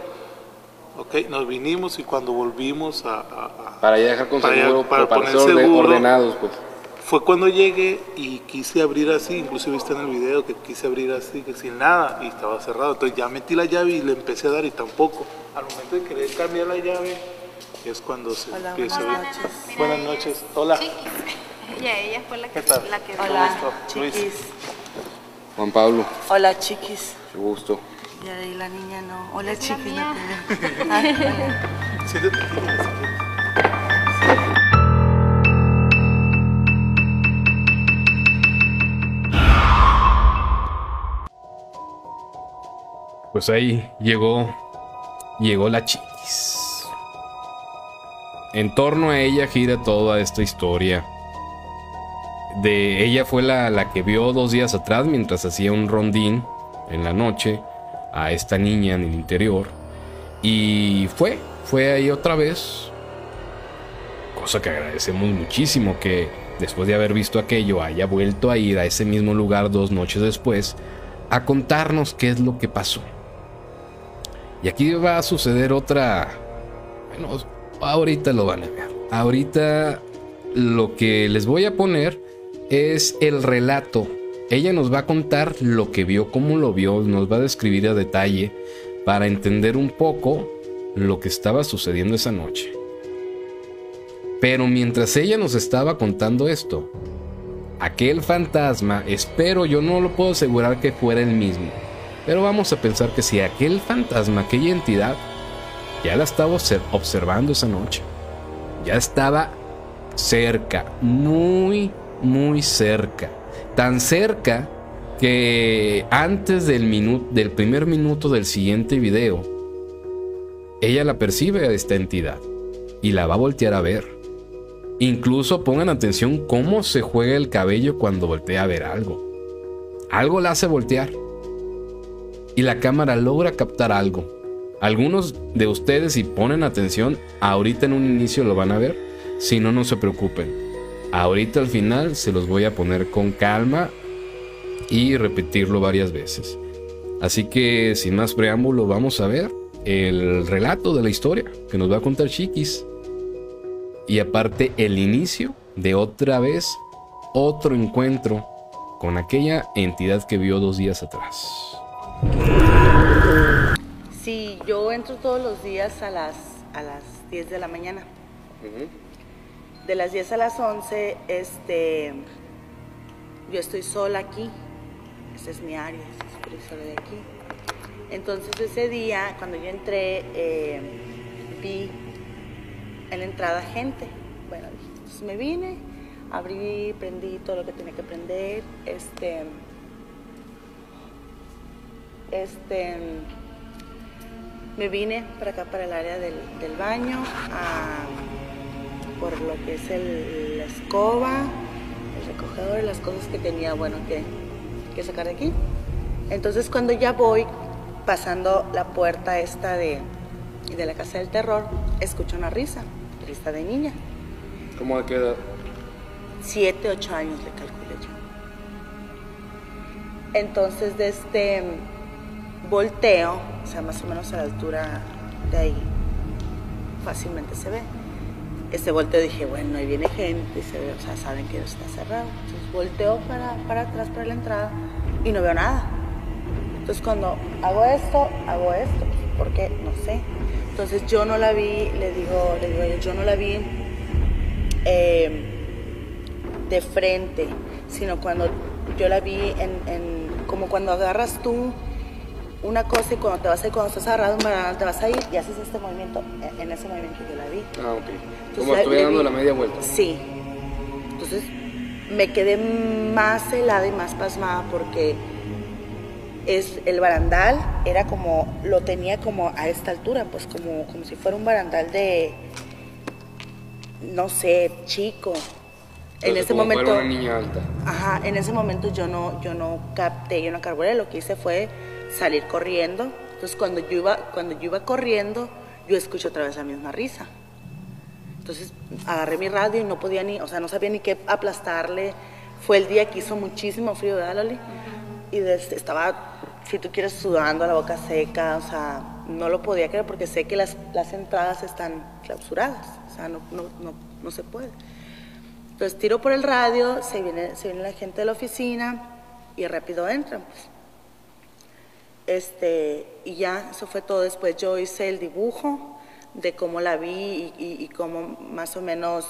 Ok, nos vinimos y cuando volvimos a... a- a- Para ya dejar con Para ya- para para, poner seguro. ordenados, pues. Fue cuando llegué y quise abrir así, inclusive está en el video que quise abrir así, que sin nada, y estaba cerrado. Entonces ya metí la llave y le empecé a dar y tampoco. Al momento de querer cambiar la llave, es cuando se empieza a Hola, ver. Buenas noches. es Hola. Chiquis. <laughs> Ella, ella fue la que, ¿Qué tal? la que Hola, Luis. Juan Pablo, Hola, chiquis. qué gusto. Y ahí la niña no. Hola, Es la chiquis. <laughs> Pues ahí llegó, llegó la chiquis. En torno a ella gira toda esta historia. De ella fue la, la que vio dos días atrás mientras hacía un rondín en la noche a esta niña en el interior. Y fue, fue ahí otra vez. Cosa que agradecemos muchísimo que después de haber visto aquello haya vuelto a ir a ese mismo lugar dos noches después a contarnos qué es lo que pasó. Y aquí va a suceder otra... Bueno, ahorita lo van a ver. Ahorita lo que les voy a poner es el relato. Ella nos va a contar lo que vio, cómo lo vio, nos va a describir a detalle para entender un poco lo que estaba sucediendo esa noche. Pero mientras ella nos estaba contando esto, aquel fantasma, espero, yo no lo puedo asegurar que fuera el mismo, pero vamos a pensar que si aquel fantasma, aquella entidad, ya la estaba obser- observando esa noche, ya estaba cerca, muy, muy cerca, tan cerca que antes del, del primer minuto del siguiente video, ella la percibe a esta entidad y la va a voltear a ver. Incluso pongan atención cómo se juega el cabello cuando voltea a ver algo. Algo la hace voltear. Y la cámara logra captar algo. Algunos de ustedes si ponen atención, ahorita en un inicio lo van a ver. Si no, no se preocupen. Ahorita al final se los voy a poner con calma y repetirlo varias veces. Así que sin más preámbulo vamos a ver el relato de la historia que nos va a contar Chiquis. Y aparte el inicio de otra vez otro encuentro con aquella entidad que vio dos días atrás. Sí, yo entro todos los días a las, a las 10 de la mañana. De las 10 a las 11, este, yo estoy sola aquí. Esa es mi área, estoy sola de aquí. Entonces ese día, cuando yo entré, eh, vi en la entrada gente. Bueno, entonces me vine, abrí, prendí todo lo que tenía que prender. Este, este, me vine para acá, para el área del, baño, por lo que es el- la escoba, el recogedor, las cosas que tenía, bueno, que, que sacar de aquí. Entonces cuando ya voy pasando la puerta esta de, de la casa del terror, escucho una risa, risa de niña. ¿Cómo de qué edad? Siete, ocho años le calculé yo. Entonces, de este volteo, o sea, más o menos a la altura de ahí, fácilmente se ve. Este volteo dije, bueno, ahí viene gente, se ve, o sea, saben que está cerrado. Entonces volteo para, para atrás, para la entrada, y no veo nada. Entonces cuando hago esto, hago esto, porque no sé. Entonces yo no la vi, le digo, le digo yo no la vi eh, de frente, sino cuando yo la vi en, en- como cuando agarras tú una cosa y cuando te vas a ir, cuando estás agarrado un banana, te vas a ir y haces este movimiento, en, en ese movimiento yo la vi. Ah, ok. Entonces, Como le dando vi- la media vuelta. Sí. Entonces me quedé más helada y más pasmada porque es el barandal era como lo tenía como a esta altura, pues como como si fuera un barandal de no sé, chico. en ese como momento una niña alta. Ajá, en ese momento yo no, yo no capté, yo no carburé, lo que hice fue salir corriendo. Entonces cuando yo iba, cuando yo iba corriendo, yo escucho otra vez la misma risa. Entonces agarré mi radio y no podía ni, o sea, no sabía ni qué aplastarle. Fue el día que hizo muchísimo frío, ¿verdad, Loli? Y desde- estaba, si tú quieres, sudando, la boca seca, o sea, no lo podía creer porque sé que las, las entradas están clausuradas, o sea, no, no, no, no se puede. Entonces tiro por el radio, se viene, se viene la gente de la oficina y rápido entran. pues. Este, y ya, eso fue todo. Después yo hice el dibujo de cómo la vi y, cómo más o menos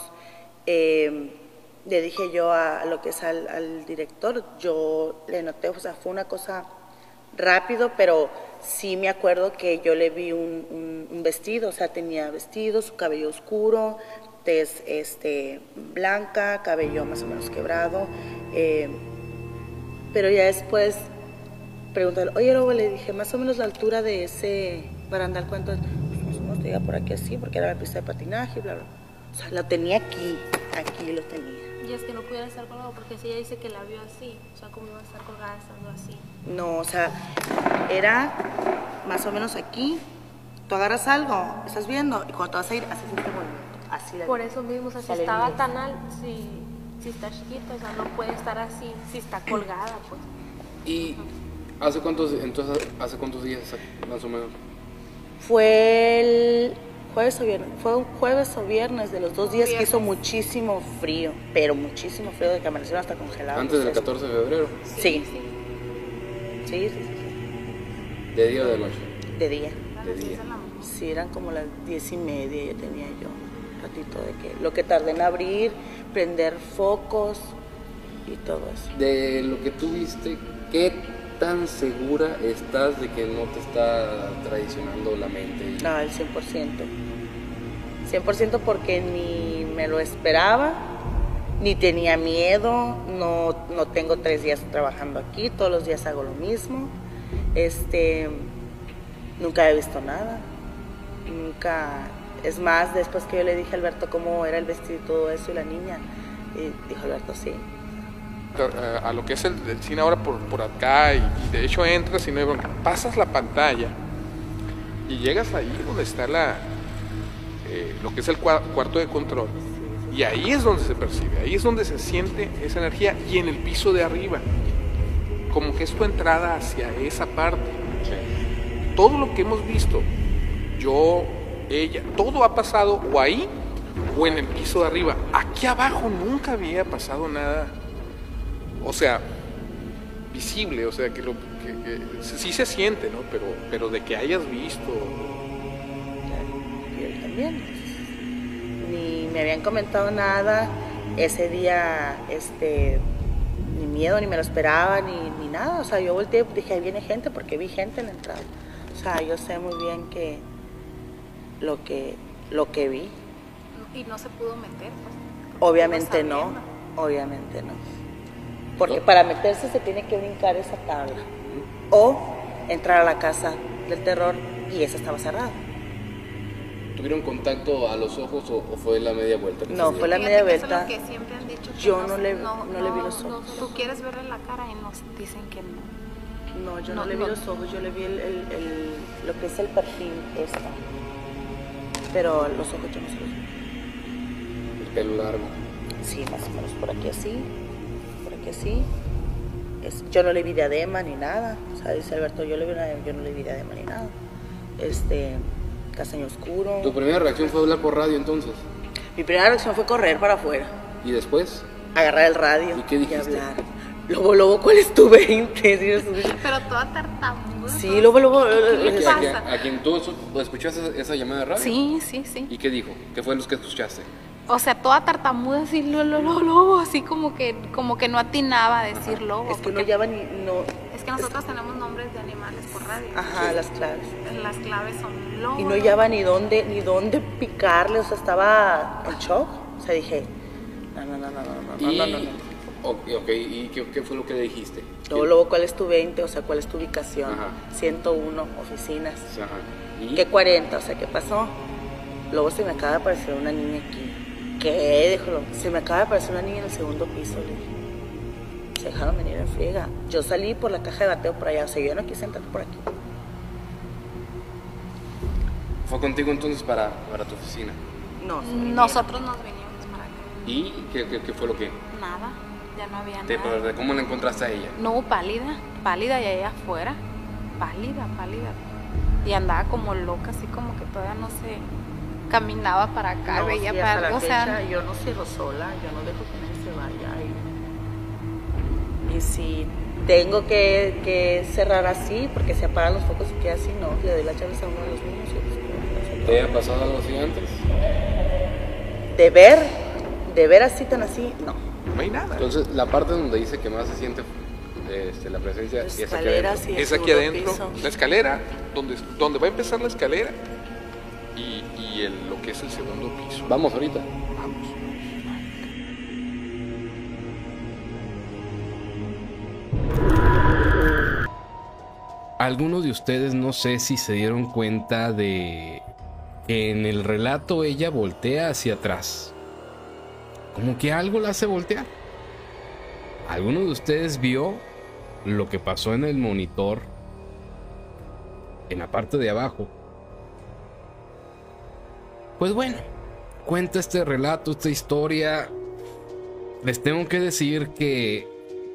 eh, le dije yo a, lo que es al, director, yo le noté, o sea, fue una cosa rápido, pero sí me acuerdo que yo le vi un vestido, o sea, tenía vestido, su cabello oscuro, tez este, blanca, cabello más o menos quebrado, eh, pero ya después pregunté, oye, luego le dije, más o menos la altura de ese barandal, ¿cuánto es? Pues más o menos llega por aquí así, porque era la pista de patinaje, bla, bla. O sea, lo tenía aquí, aquí lo tenía. Y es que no pudiera estar colgado porque si ella dice que la vio así, o sea, ¿cómo iba a estar colgada estando así? No, o sea, era más o menos aquí. Tú agarras algo, estás viendo, y cuando te vas a ir, haces este movimiento. Así la Por eso mismo, o sea, si estaba bien. tan alto, si, si está chiquita, o sea, no puede estar así, si está colgada, pues. ¿Y hace cuántos, entonces, hace cuántos días más o menos? Fue el jueves o viernes, fue un jueves o viernes de los dos días que hizo muchísimo frío, pero muchísimo frío de que amanecieron hasta congelados. Antes del 14 de febrero. Sí. Sí, sí, sí, sí, ¿De día o de noche? de día. De día. Sí, eran como las diez y media, ya tenía yo un ratito de que lo que tardé en abrir, prender focos y todo eso. De lo que tú viste, ¿qué tan segura estás de que no te está traicionando la mente? No, el 100%. 100% porque ni me lo esperaba, ni tenía miedo, no, no tengo tres días trabajando aquí, todos los días hago lo mismo. Este, nunca he visto nada. nunca, es más, después que yo le dije a Alberto cómo era el vestido y todo eso y la niña, y dijo Alberto, sí. A, a lo que es el, el cine ahora por, por acá y, y de hecho entras y no hay bronca. pasas la pantalla y llegas ahí donde está la eh, lo que es el cua- cuarto de control y ahí es donde se percibe, ahí es donde se siente esa energía y en el piso de arriba, como que es tu entrada hacia esa parte. Todo lo que hemos visto, yo, ella, todo ha pasado o ahí o en el piso de arriba. Aquí abajo nunca había pasado nada, o sea, visible, o sea, que, lo, que, que sí se siente, ¿no? Pero, pero de que hayas visto, Y él también. Ni me habían comentado nada. Ese día, este, ni miedo, ni me lo esperaba, ni, ni nada. O sea, yo volteé y dije, ahí viene gente, porque vi gente en la entrada. O sea, yo sé muy bien que lo que, lo que vi, Y no se pudo meter. pues. obviamente no, obviamente no. Porque para meterse se tiene que brincar esa tabla. O entrar a la casa del terror y esa estaba cerrada. ¿Tuvieron contacto a los ojos o, o fue la media vuelta? que No, fue la media vuelta. Que siempre han dicho. que Yo no le- no le vi los no, ojos. tú quieres verle la cara y nos dicen que no. No, yo no, No, le vi no. los ojos, yo le vi el, el- el- lo que es el perfil esta. Pero los ojos yo no se los vi. El pelo largo. Sí, más o menos por aquí así, así. Es- yo no le vi diadema ni nada. O sea, dice Alberto, yo, le vi una, yo no le vi diadema ni nada. Este, castaño oscuro. ¿Tu primera reacción fue hablar por radio entonces? Mi primera reacción fue correr para afuera, ¿Y después? agarrar el radio ¿Y qué dijiste? hablar. Lobo, lobo, ¿cuál es tu 20? Sí, eso sí. Pero toda tartamuda. Sí, luego, luego, ¿A, qui- pasa? a quien tú escuchaste esa, esa llamada de radio? Sí, sí, sí. ¿Y qué dijo? ¿Qué fue los que escuchaste? O sea, toda tartamuda así, lo, lo, lo, lo, así como que, como que no atinaba a decir lobo. es que no ya ni, no, es que nosotros tenemos nombres de animales por radio. ajá, las claves. Las claves son lobo. Y no hallaba ni dónde, ni dónde picarle, o sea, estaba en shock. O sea, dije, no, no, no, no, no, no, Y, no, no, no. Ok, ok, ¿y qué, qué fue lo que le dijiste? Luego, luego, ¿cuál es tu 20? O sea, ¿cuál es tu ubicación? Ajá. 101 oficinas. Ajá. ¿Y? ¿Qué 40? O sea, ¿qué pasó? Luego se me acaba de aparecer una niña aquí. ¿Qué? Dijo, se me acaba de aparecer una niña en el segundo piso, le dije. Se dejaron venir en friega. Yo salí por la caja de bateo por allá, o sea, yo no quise entrar por aquí. ¿Fue contigo entonces para, para tu oficina? No. Nosotros nos venimos para acá. ¿Y qué, qué- qué fue lo que? Nada, ya no había Te, nada. ¿Cómo la encontraste a ella? No, pálida, pálida y allá afuera. Pálida, pálida. Y andaba como loca, así como que todavía no se caminaba para acá, No, veía sí, para hasta la algo. O sea, fecha, yo no cierro sola, yo no dejo que nadie se vaya. Y, y si tengo que, que cerrar así, porque se apagan los focos y queda así, no, le doy las llaves a uno de los niños. y pues, no, ¿Te ha pasado algo así antes? De ver, de ver así tan así, no. no hay nada. Entonces, la parte donde dice que más se siente este, la presencia es aquí adentro. es aquí adentro, piso. la escalera, donde, donde va a empezar la escalera y el- lo que es el segundo piso. Vamos ahorita. Vamos. Algunos de ustedes no sé si se dieron cuenta de que en el relato ella voltea hacia atrás. Como que algo la hace voltear. ¿Alguno de ustedes vio lo que pasó en el monitor en la parte de abajo? Pues bueno, cuenta este relato, esta historia. Les tengo que decir que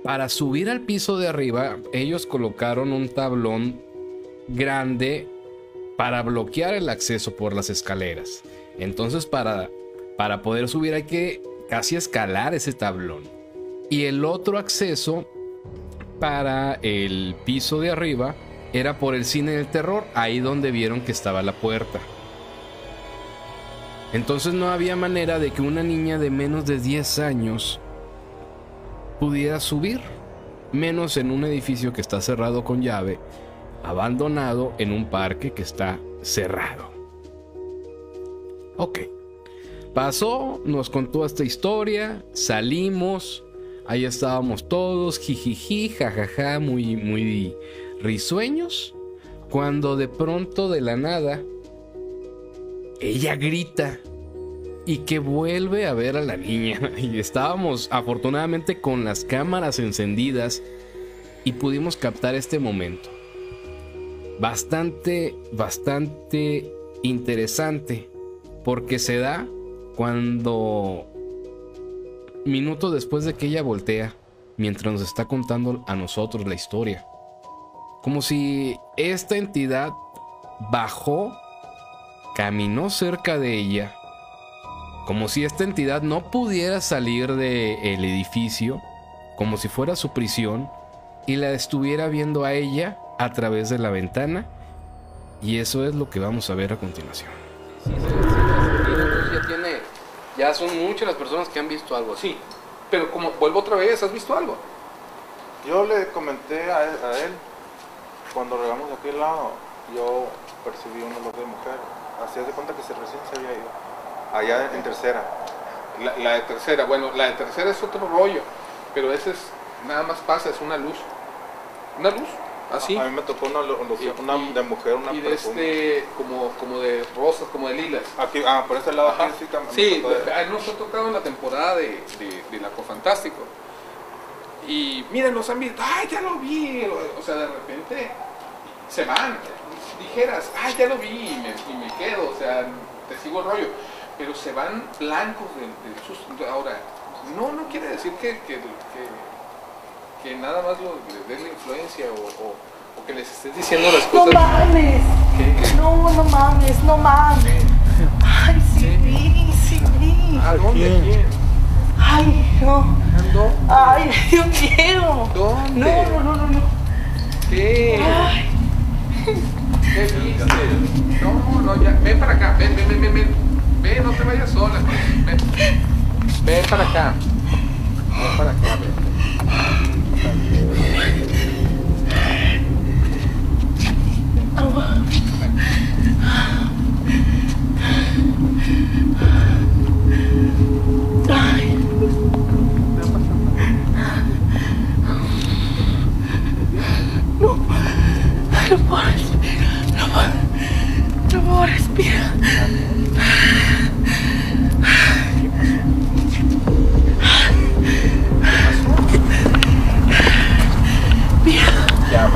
para subir al piso de arriba, ellos colocaron un tablón grande para bloquear el acceso por las escaleras. Entonces, para, para poder subir hay que casi escalar ese tablón. Y el otro acceso para el piso de arriba era por el cine del terror, ahí donde vieron que estaba la puerta. Entonces no había manera de que una niña de menos de 10 años pudiera subir, menos en un edificio que está cerrado con llave, abandonado en un parque que está cerrado. Ok. Pasó, nos contó esta historia, salimos, ahí estábamos todos, jijiji, jajaja, muy, muy risueños, cuando de pronto de la nada ella grita y que vuelve a ver a la niña. <laughs> Y estábamos afortunadamente con las cámaras encendidas y pudimos captar este momento. Bastante, bastante interesante porque se da cuando minutos después de que ella voltea mientras nos está contando a nosotros la historia. Como si esta entidad bajó, caminó cerca de ella, como si esta entidad no pudiera salir del edificio, como si fuera su prisión, y la estuviera viendo a ella a través de la ventana. Y eso es lo que vamos a ver a continuación. Sí, ya tiene, ya son muchas las personas que han visto algo así. Pero como vuelvo otra vez, ¿has visto algo? Yo le comenté a él, a él cuando regamos de aquel lado, yo percibí un olor de mujer. Hacía de cuenta que se recién se había ido. Allá en tercera. La, la de tercera, bueno, la de tercera es otro rollo, pero ese es, nada más pasa, es una luz. Una luz, así. A mí me tocó una, una y- de mujer, una y de este, como, como de rosas, como de lilas. Aquí, ah, por este lado aquí sí, tam- me Sí, de- a él nos ha tocado en la temporada de, de, del Fantástico. Y miren, los han visto, ¡ay, ya lo vi! O sea, de repente se van. Dijeras, ¡ay, ya lo vi! Y me, y me quedo, o sea, te sigo el rollo. Pero se van blancos del, del susto. Ahora, no, no quiere decir que, que, que, que nada más lo, les des la influencia o, o- o que les estés diciendo las No cosas. mames. ¿Qué? No, no mames, no mames. Ay, sí vi, sí vi. ¿A dónde? ¿Quién? Ay, no. ¿Dónde? Ay, miedo. ¿Dónde? No, no, no, no, no. ¿Qué? Ay, ¿Qué viste? No, no, ya. Ven para acá. Ven, ven, ven, ven. Ven, Ven, no te vayas sola. Ven. Ven para acá. Ven para acá, ven. no puedo. No no puedo respirar. Ya.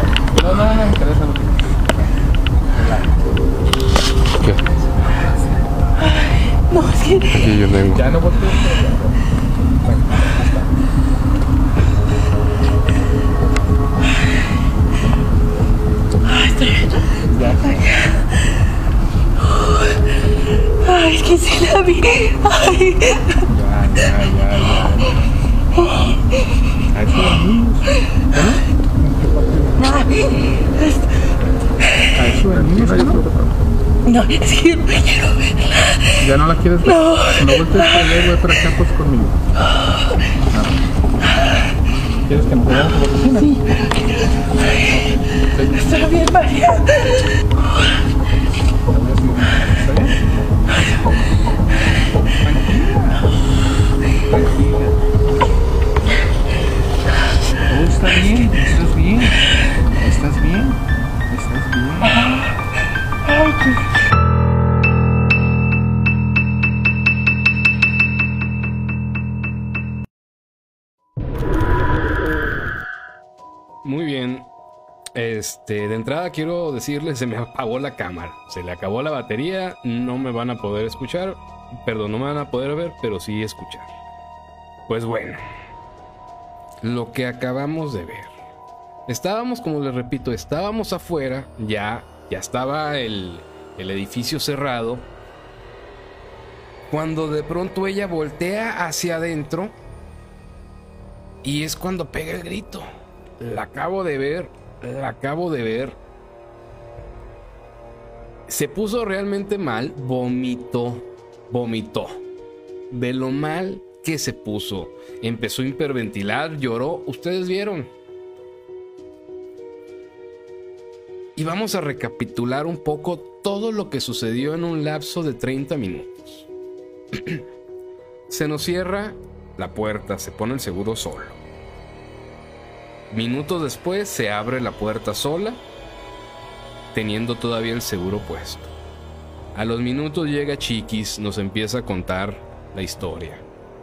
No, no, no me interesa lo que No, es que Aquí yo tengo. Ya no. Ay, estoy Ya. Ay, es que sí la vi. Ay. Ya, ya, ya, ya. Ahí. Ahí subimos. No, es que no me quiero ver. ¿Ya no la quieres ver? No. No voltees para allá y voy para acá pues conmigo. ¿Quieres que nos vayamos a la oficina? Sí. Está bien, María. Tranquila. Todo está bien, estás bien. Este, de entrada quiero decirles, se me apagó la cámara. Se le acabó la batería, no me van a poder escuchar. Perdón, no me van a poder ver, pero sí escuchar. Pues bueno. Lo que acabamos de ver. Estábamos, como les repito, estábamos afuera, ya, ya estaba el, el edificio cerrado. Cuando de pronto ella voltea hacia adentro y es cuando pega el grito. La acabo de ver, acabo de ver. Se puso realmente mal, vomitó, vomitó. De lo mal que se puso. Empezó a hiperventilar, lloró, ustedes vieron. Y vamos a recapitular un poco todo lo que sucedió en un lapso de 30 minutos. <clears throat> se nos cierra la puerta, se pone el seguro solo. Minutos después se abre la puerta sola, teniendo todavía el seguro puesto. A los minutos llega Chiquis, nos empieza a contar la historia.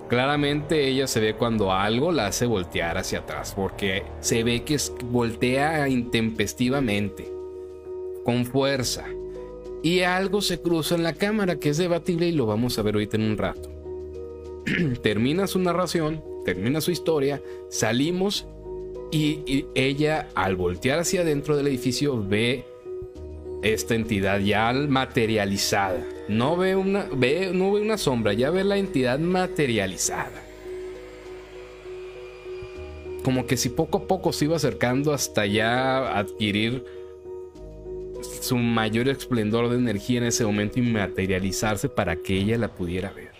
Claramente ella se ve cuando algo la hace voltear hacia atrás, porque se ve que voltea intempestivamente, con fuerza. Y algo se cruza en la cámara que es debatible y lo vamos a ver ahorita en un rato. <clears throat> termina su narración, termina su historia, salimos y, ella al voltear hacia adentro del edificio ve esta entidad ya materializada. No ve una, ve, no ve una sombra, ya ve la entidad materializada. Como que si poco a poco se iba acercando hasta ya adquirir su mayor esplendor de energía en ese momento y materializarse para que ella la pudiera ver.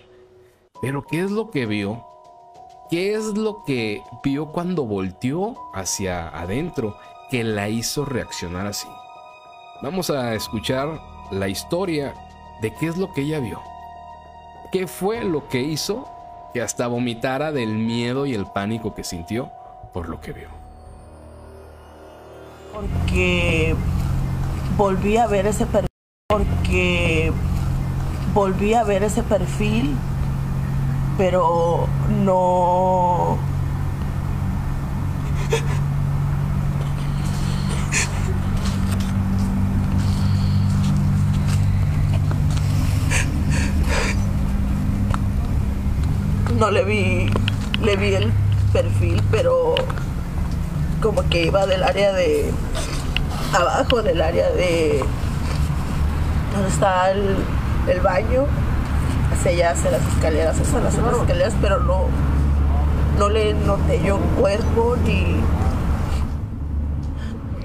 Pero ¿qué es lo que vio? ¿Qué es lo que vio cuando volteó hacia adentro que la hizo reaccionar así? Vamos a escuchar la historia de qué es lo que ella vio. ¿Qué fue lo que hizo que hasta vomitara del miedo y el pánico que sintió por lo que vio? porque volví a ver ese perfil, porque volví a ver ese perfil, pero no... No le vi, le vi el perfil, pero como que iba del área de abajo del área de donde está el, el baño allá hacia las escaleras hacia las otras escaleras pero no no le noté yo cuerpo ni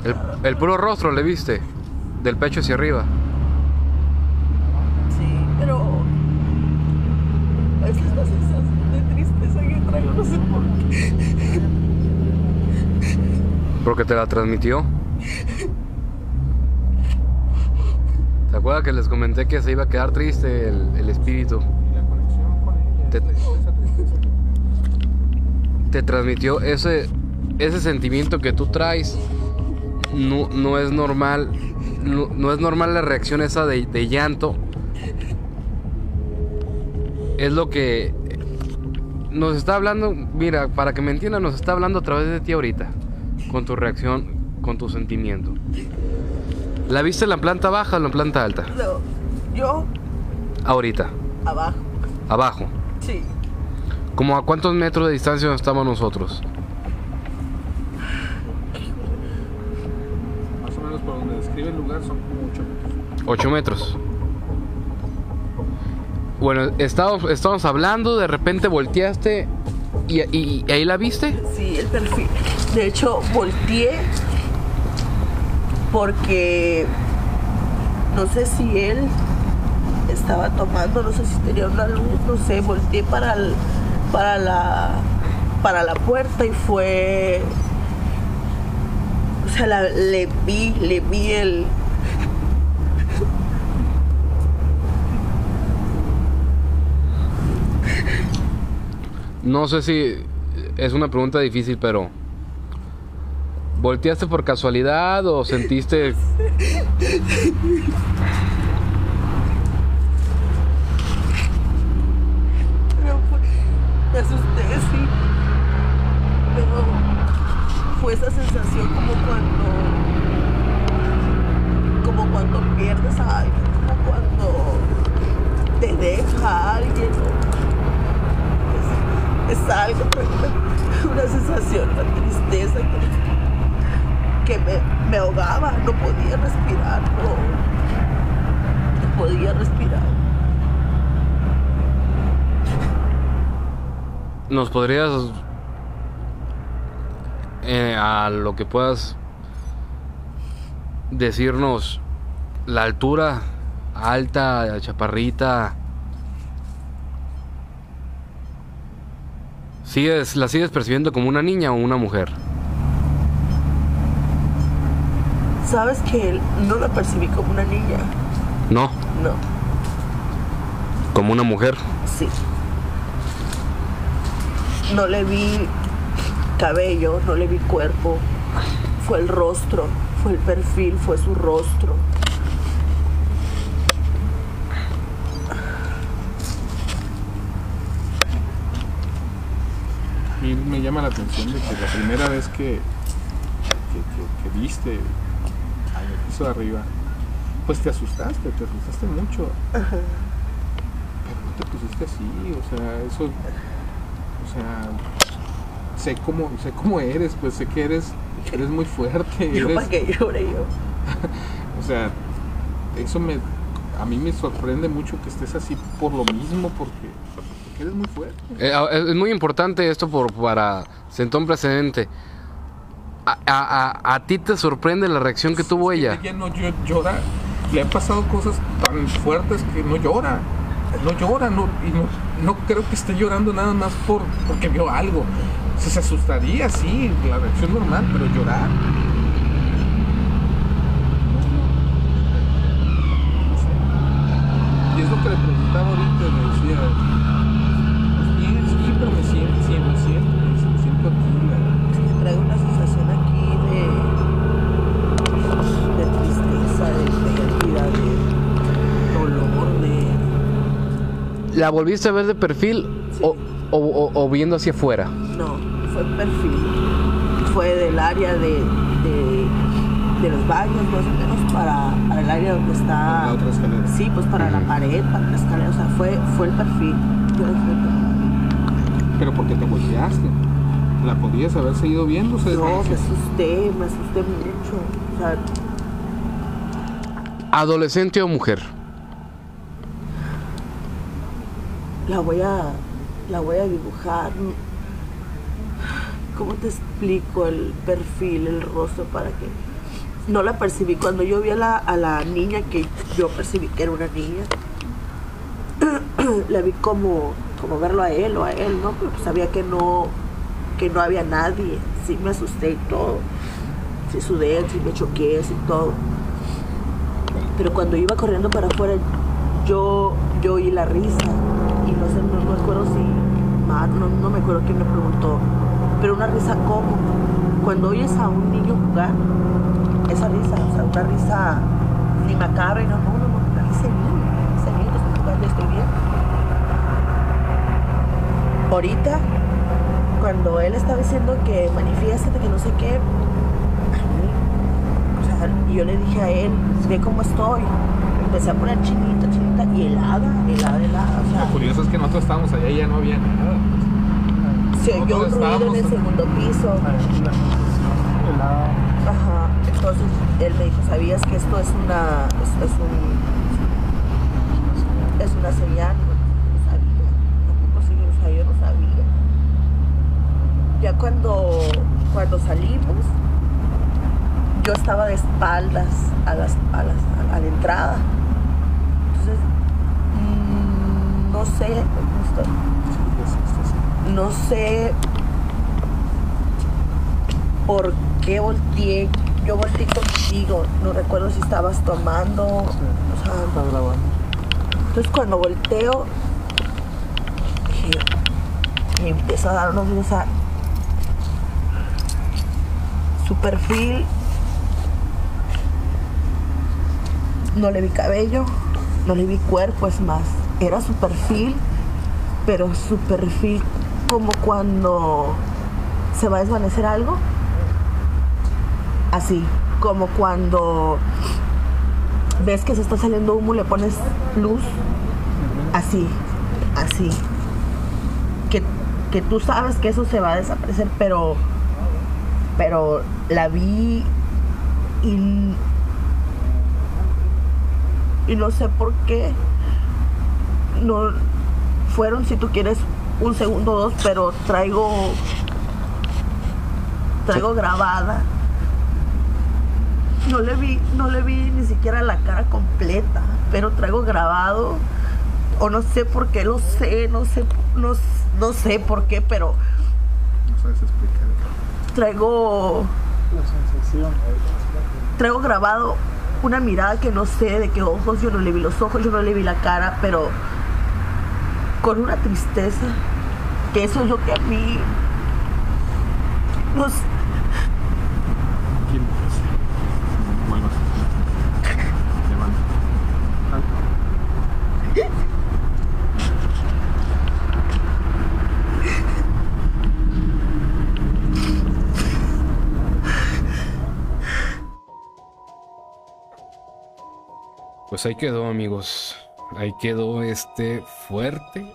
El, el puro rostro le viste, del pecho hacia arriba. sí pero es la sensación de tristeza que traigo no sé por qué Porque te la transmitió. ¿Te acuerdas que les comenté que se iba a quedar triste el, espíritu? Y la conexión con ella. Te- Te transmitió ese, ese sentimiento que tú traes. No, no es normal. No, no es normal la reacción esa de, de llanto. Es lo que nos está hablando. Mira, para que me entiendan, nos está hablando a través de ti ahorita. Con tu reacción, con tu sentimiento. ¿La viste en la planta baja o en la planta alta? No, yo Ahorita, abajo abajo. sí ¿Como a cuántos metros de distancia estamos nosotros? Más o menos por donde describe el lugar son como 8 metros. 8 metros. Bueno, estábamos, estábamos hablando, de repente volteaste y, y- y ahí la viste. Sí, el perfil. De hecho, volteé porque no sé si él estaba tomando, no sé si tenía una luz, no sé, volteé para, el- para la para la puerta y fue o sea, le vi, le vi el No sé si es una pregunta difícil, pero ¿volteaste por casualidad o sentiste Pero fue, me asusté, sí. Pero fue esa sensación como cuando, como cuando pierdes a alguien, como cuando te deja a alguien. Es, es algo, una, <laughs> una sensación, una tristeza que, que me, me ahogaba, no podía respirar, no, podía respirar. nos podrías eh, a lo que puedas decirnos la altura alta, chaparrita? ¿Sigues, ¿La sigues percibiendo como una niña o una mujer? ¿Sabes que él no la percibí como una niña? No. No. ¿Como una mujer? Sí. No le vi cabello, no le vi cuerpo. Fue el rostro, fue el perfil, fue su rostro. A mí me llama la atención de que la primera vez que, que, que viste piso de arriba, pues te asustaste, te asustaste mucho. Pero no te pusiste así, o sea, eso, o sea, sé cómo, sé cómo eres, pues sé que eres, eres muy fuerte, <laughs> Yo eres, para que llore yo. <laughs> o sea, eso me, a mí me sorprende mucho que estés así por lo mismo, porque, porque eres muy fuerte. Eh, es muy importante esto por, para sentar un precedente. A, a- a- ti te sorprende la reacción que tuvo ella. Ella no llo- llora, le han pasado cosas tan fuertes que no llora, no llora, no, y no, no creo que esté llorando nada más por, porque vio algo. O sea, se asustaría, sí, la reacción normal, pero llorar. No sé. Y es lo que le preguntaba ahorita, le decía, pues bien, sí, pero me siento, sí, me siento, me siento aquí, la- Traigo una sensación aquí de, de tristeza, de pérdida, de dolor, de... ¿La volviste a ver de perfil o, o- o- o viendo hacia afuera? No, fue perfil. Fue del área de, de, de los baños, más o menos, para, para el área donde está... La otra escalera. Sí, pues para la pared, para la escalera, o sea, fue, fue el perfil. Pero porque te volteaste. La podías haber seguido viendo. No, me sí. asusté, me asusté mucho. O sea, ¿Adolescente o mujer? La voy a la voy a dibujar. Cómo te explico el perfil el rostro para que no la percibí cuando yo vi a la, a la niña que yo percibí que era una niña <clears throat> la vi como como verlo a él o a él no pero sabía que no que no había nadie. Sí me asusté y todo. Sí sudé sí me choqué sí todo. Pero cuando iba corriendo para afuera yo yo oí la risa y no sé no me acuerdo si no, no me acuerdo quién me preguntó pero una risa como cuando oyes a un niño jugar esa risa o sea una risa ni macabra y no no no, una risa niño risa que estoy jugando estoy bien. Ahorita cuando él estaba diciendo que manifiéstate que no sé qué y yo le dije a él ve cómo estoy empecé a poner chinita y helada helada helada o sea Lo curioso es que nosotros estábamos allá y ya no había nada. se oyó un ruido en el segundo piso Ajá, entonces él me dijo, ¿sabías que esto es una, es, es un, es una señal? No sabía, tampoco sí, o sea, yo no sabía. Ya cuando, cuando salimos, yo estaba de espaldas a, las, a, las, a la entrada. Entonces, mm, no sé, no sé por qué volteé. Yo volteé contigo. No recuerdo si estabas tomando. O sea, entonces cuando volteo, dije, me empieza a dar unos o sea, su perfil. No le vi cabello, no le vi cuerpo, es más. Era su perfil, pero su perfil como cuando se va a desvanecer algo. Así, como cuando ves que se está saliendo humo le pones luz. Así, así. Que, que tú sabes que eso se va a desaparecer, pero, pero la vi y, y no sé por qué. No fueron, si tú quieres, un segundo o dos, pero traigo traigo grabada. No le vi, no le vi ni siquiera la cara completa, pero traigo grabado o no sé por qué lo sé, no sé, no, no sé por qué, pero No sabes explicar. traigo traigo grabado una mirada que no sé de qué ojos, yo no le vi los ojos, yo no le vi la cara, pero con una tristeza, que eso es lo que a mí no Pues ahí quedó, amigos. Ahí quedó este fuerte,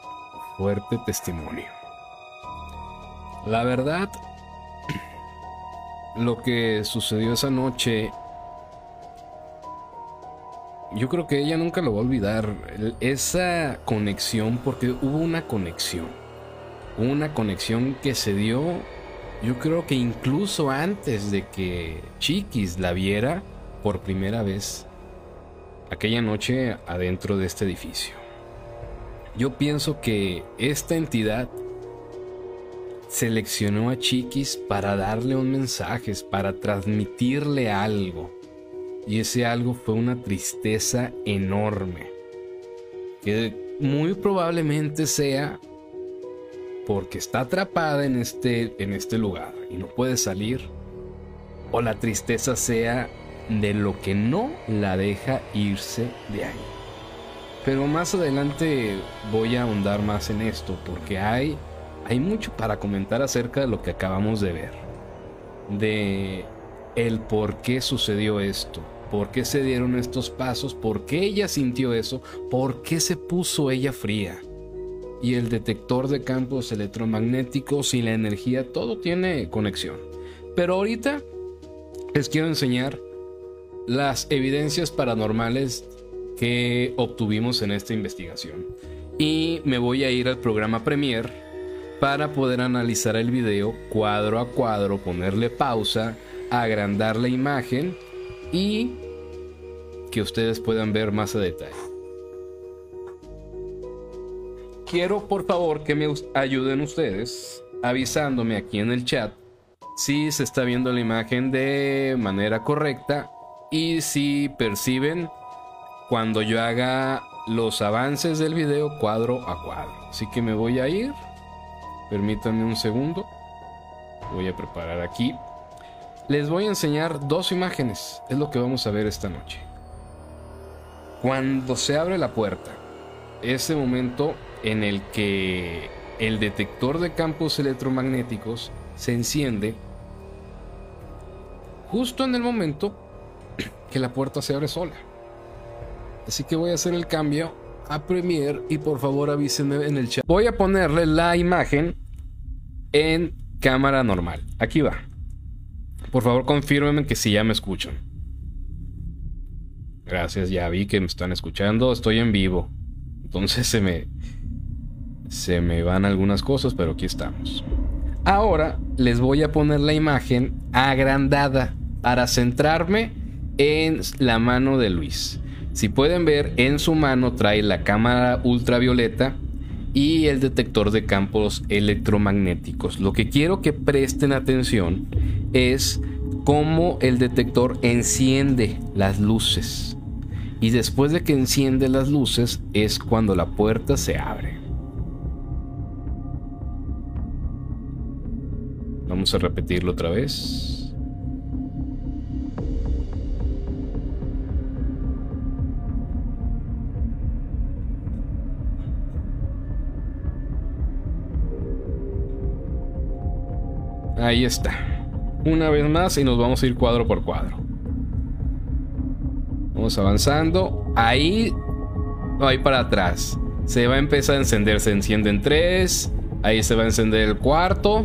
fuerte testimonio. La verdad, <clears throat> lo que sucedió esa noche, yo creo que ella nunca lo va a olvidar. Esa conexión, porque hubo una conexión. Una conexión que se dio, yo creo que incluso antes de que Chiquis la viera por primera vez aquella noche adentro de este edificio. Yo pienso que esta entidad seleccionó a Chiquis para darle un mensaje, para transmitirle algo. Y ese algo fue una tristeza enorme. Que muy probablemente sea porque está atrapada en este, en este lugar y no puede salir. O la tristeza sea de lo que no la deja irse de ahí. Pero más adelante voy a ahondar más en esto porque hay, hay mucho para comentar acerca de lo que acabamos de ver. De el por qué sucedió esto, por qué se dieron estos pasos, por qué ella sintió eso, por qué se puso ella fría. Y el detector de campos electromagnéticos y la energía, todo tiene conexión. Pero ahorita les quiero enseñar las evidencias paranormales que obtuvimos en esta investigación. Y me voy a ir al programa Premiere para poder analizar el video cuadro a cuadro, ponerle pausa, agrandar la imagen y que ustedes puedan ver más a detalle. Quiero por favor que me ayuden ustedes avisándome aquí en el chat si se está viendo la imagen de manera correcta y si perciben cuando yo haga los avances del video cuadro a cuadro. Así que me voy a ir. Permítanme un segundo. Voy a preparar aquí. Les voy a enseñar dos imágenes. Es lo que vamos a ver esta noche. Cuando se abre la puerta, ese momento en el que el detector de campos electromagnéticos se enciende justo en el momento que la puerta se abre sola. Así que voy a hacer el cambio a Premiere y por favor avísenme en el chat. Voy a ponerle la imagen en cámara normal. Aquí va. Por favor confírmenme que si ya me escuchan. Gracias, ya vi que me están escuchando. Estoy en vivo. Entonces se me se me van algunas cosas, pero aquí estamos. Ahora les voy a poner la imagen agrandada para centrarme en la mano de Luis. Si pueden ver, en su mano trae la cámara ultravioleta y el detector de campos electromagnéticos. Lo que quiero que presten atención es cómo el detector enciende las luces. Y después de que enciende las luces es cuando la puerta se abre. Vamos a repetirlo otra vez. Ahí está. Una vez más y nos vamos a ir cuadro por cuadro. Vamos avanzando. Ahí. Ahí para atrás. Se va a empezar a encender. Se encienden tres. Ahí se va a encender el cuarto.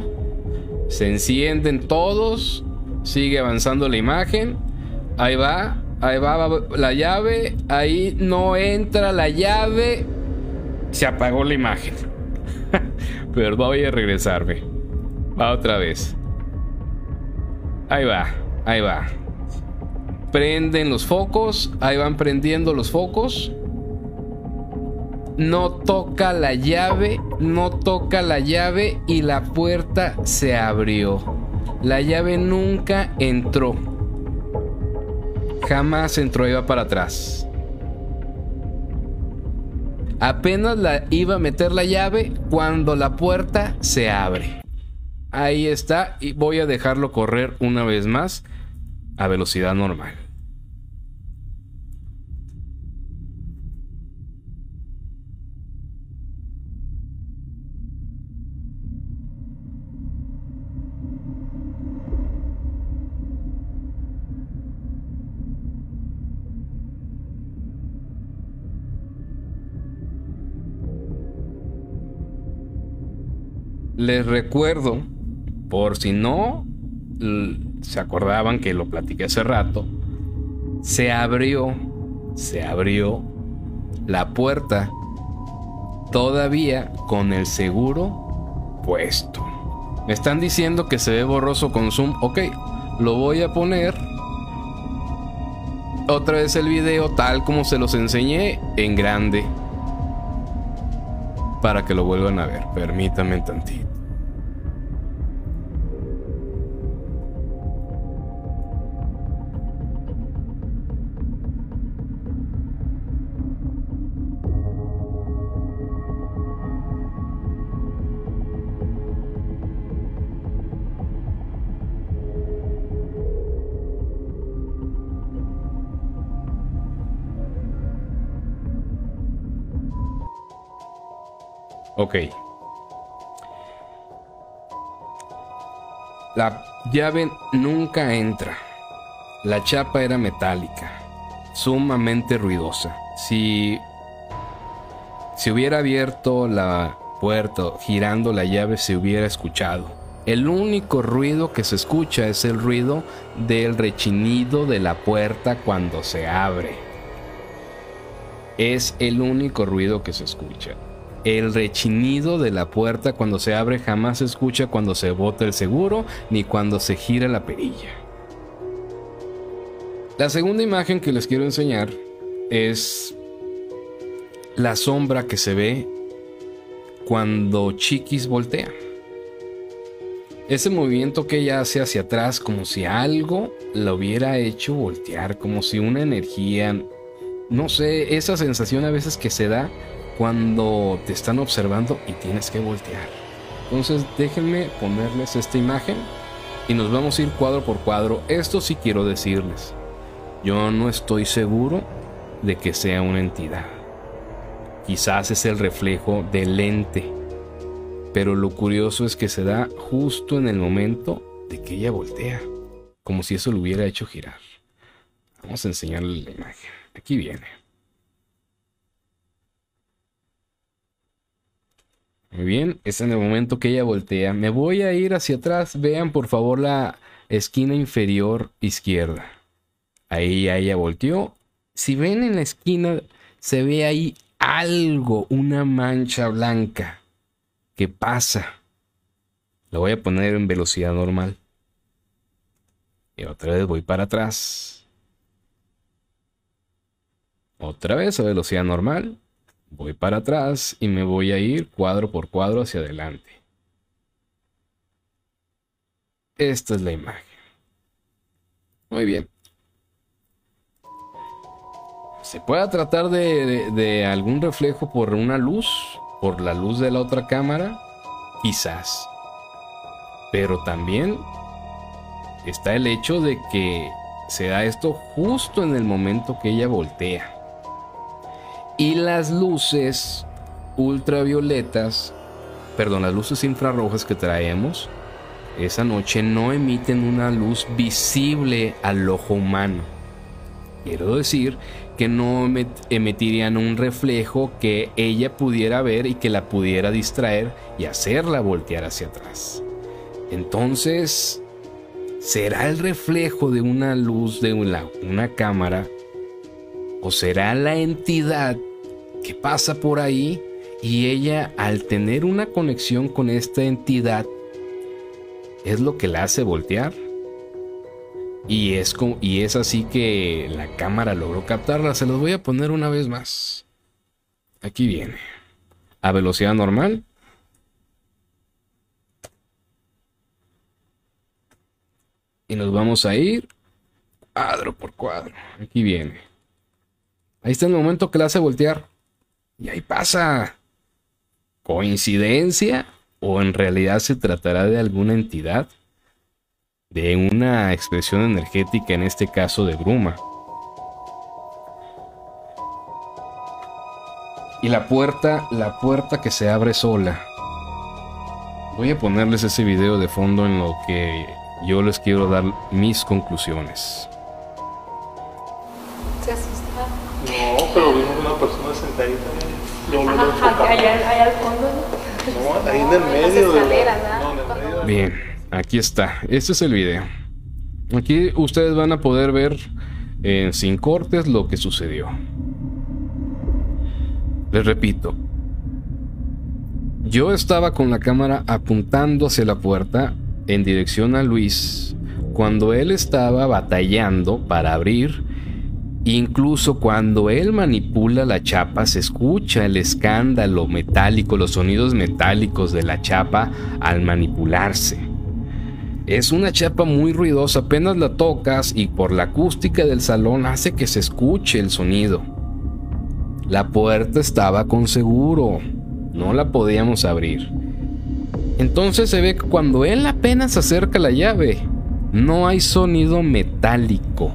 Se encienden todos. Sigue avanzando la imagen. Ahí va. Ahí va, la llave. Ahí no entra la llave. Se apagó la imagen. <laughs> Pero voy a regresarme. Va otra vez. Ahí va. Ahí va. Prenden los focos. Ahí van prendiendo los focos. No toca la llave. No toca la llave. Y la puerta se abrió. La llave nunca entró. Jamás entró, iba para atrás. Apenas la iba a meter la llave cuando la puerta se abre. Ahí está. Y voy a dejarlo correr una vez más a velocidad normal. Les recuerdo por si no se acordaban que lo platiqué hace rato, se abrió, se abrió la puerta todavía con el seguro puesto. Me están diciendo que se ve borroso con zoom. Ok, lo voy a poner otra vez el video tal como se los enseñé en grande. Para que lo vuelvan a ver. Permítanme tantito. Ok. La llave nunca entra. La chapa era metálica, sumamente ruidosa. Si si hubiera abierto la puerta girando la llave se hubiera escuchado. El único ruido que se escucha es el ruido del rechinido de la puerta cuando se abre. Es el único ruido que se escucha. El rechinido de la puerta cuando se abre jamás se escucha cuando se bota el seguro ni cuando se gira la perilla. La segunda imagen que les quiero enseñar es la sombra que se ve cuando Chiquis voltea. Ese movimiento que ella hace hacia atrás como si algo la hubiera hecho voltear, como si una energía, no sé, esa sensación a veces que se da cuando te están observando y tienes que voltear. Entonces déjenme ponerles esta imagen y nos vamos a ir cuadro por cuadro. Esto sí quiero decirles. Yo no estoy seguro de que sea una entidad. Quizás es el reflejo del ente. Pero lo curioso es que se da justo en el momento de que ella voltea. Como si eso lo hubiera hecho girar. Vamos a enseñarle la imagen. Aquí viene. Muy bien, es en el momento que ella voltea. Me voy a ir hacia atrás. Vean por favor la esquina inferior izquierda. Ahí ya ella volteó. Si ven en la esquina, se ve ahí algo, una mancha blanca que pasa. Lo voy a poner en velocidad normal. Y otra vez voy para atrás. Otra vez a velocidad normal. Voy para atrás y me voy a ir cuadro por cuadro hacia adelante. Esta es la imagen. Muy bien. ¿Se puede tratar de, de- de algún reflejo por una luz? ¿Por la luz de la otra cámara? Quizás. Pero también está el hecho de que se da esto justo en el momento que ella voltea. Y las luces ultravioletas, perdón, las luces infrarrojas que traemos esa noche no emiten una luz visible al ojo humano. Quiero decir que no emitirían un reflejo que ella pudiera ver y que la pudiera distraer y hacerla voltear hacia atrás. Entonces, ¿será el reflejo de una luz de una, una cámara? ¿O será la entidad que pasa por ahí y ella al tener una conexión con esta entidad es lo que la hace voltear? Y es, como- y es así que la cámara logró captarla. Se los voy a poner una vez más. Aquí viene. A velocidad normal. Y nos vamos a ir cuadro por cuadro. Aquí viene. Ahí está el momento que la hace voltear. Y ahí pasa. ¿Coincidencia? ¿O en realidad se tratará de alguna entidad? De una expresión energética, en este caso de bruma. Y la puerta, la puerta que se abre sola. Voy a ponerles ese video de fondo en lo que yo les quiero dar mis conclusiones. Se asusta. No, pero vimos una persona sentadita allá, al fondo. ¿no? No, ahí en el Las medio. de la- escaleras, ¿verdad? no, en el medio. Bien, aquí está. Este es el video. Aquí ustedes van a poder ver en sin cortes lo que sucedió. Les repito. Yo estaba con la cámara apuntando hacia la puerta en dirección a Luis cuando él estaba batallando para abrir. Incluso cuando él manipula la chapa se escucha el escándalo metálico, los sonidos metálicos de la chapa al manipularse. Es una chapa muy ruidosa, apenas la tocas y por la acústica del salón hace que se escuche el sonido. La puerta estaba con seguro, no la podíamos abrir. Entonces se ve que cuando él apenas acerca la llave, no hay sonido metálico.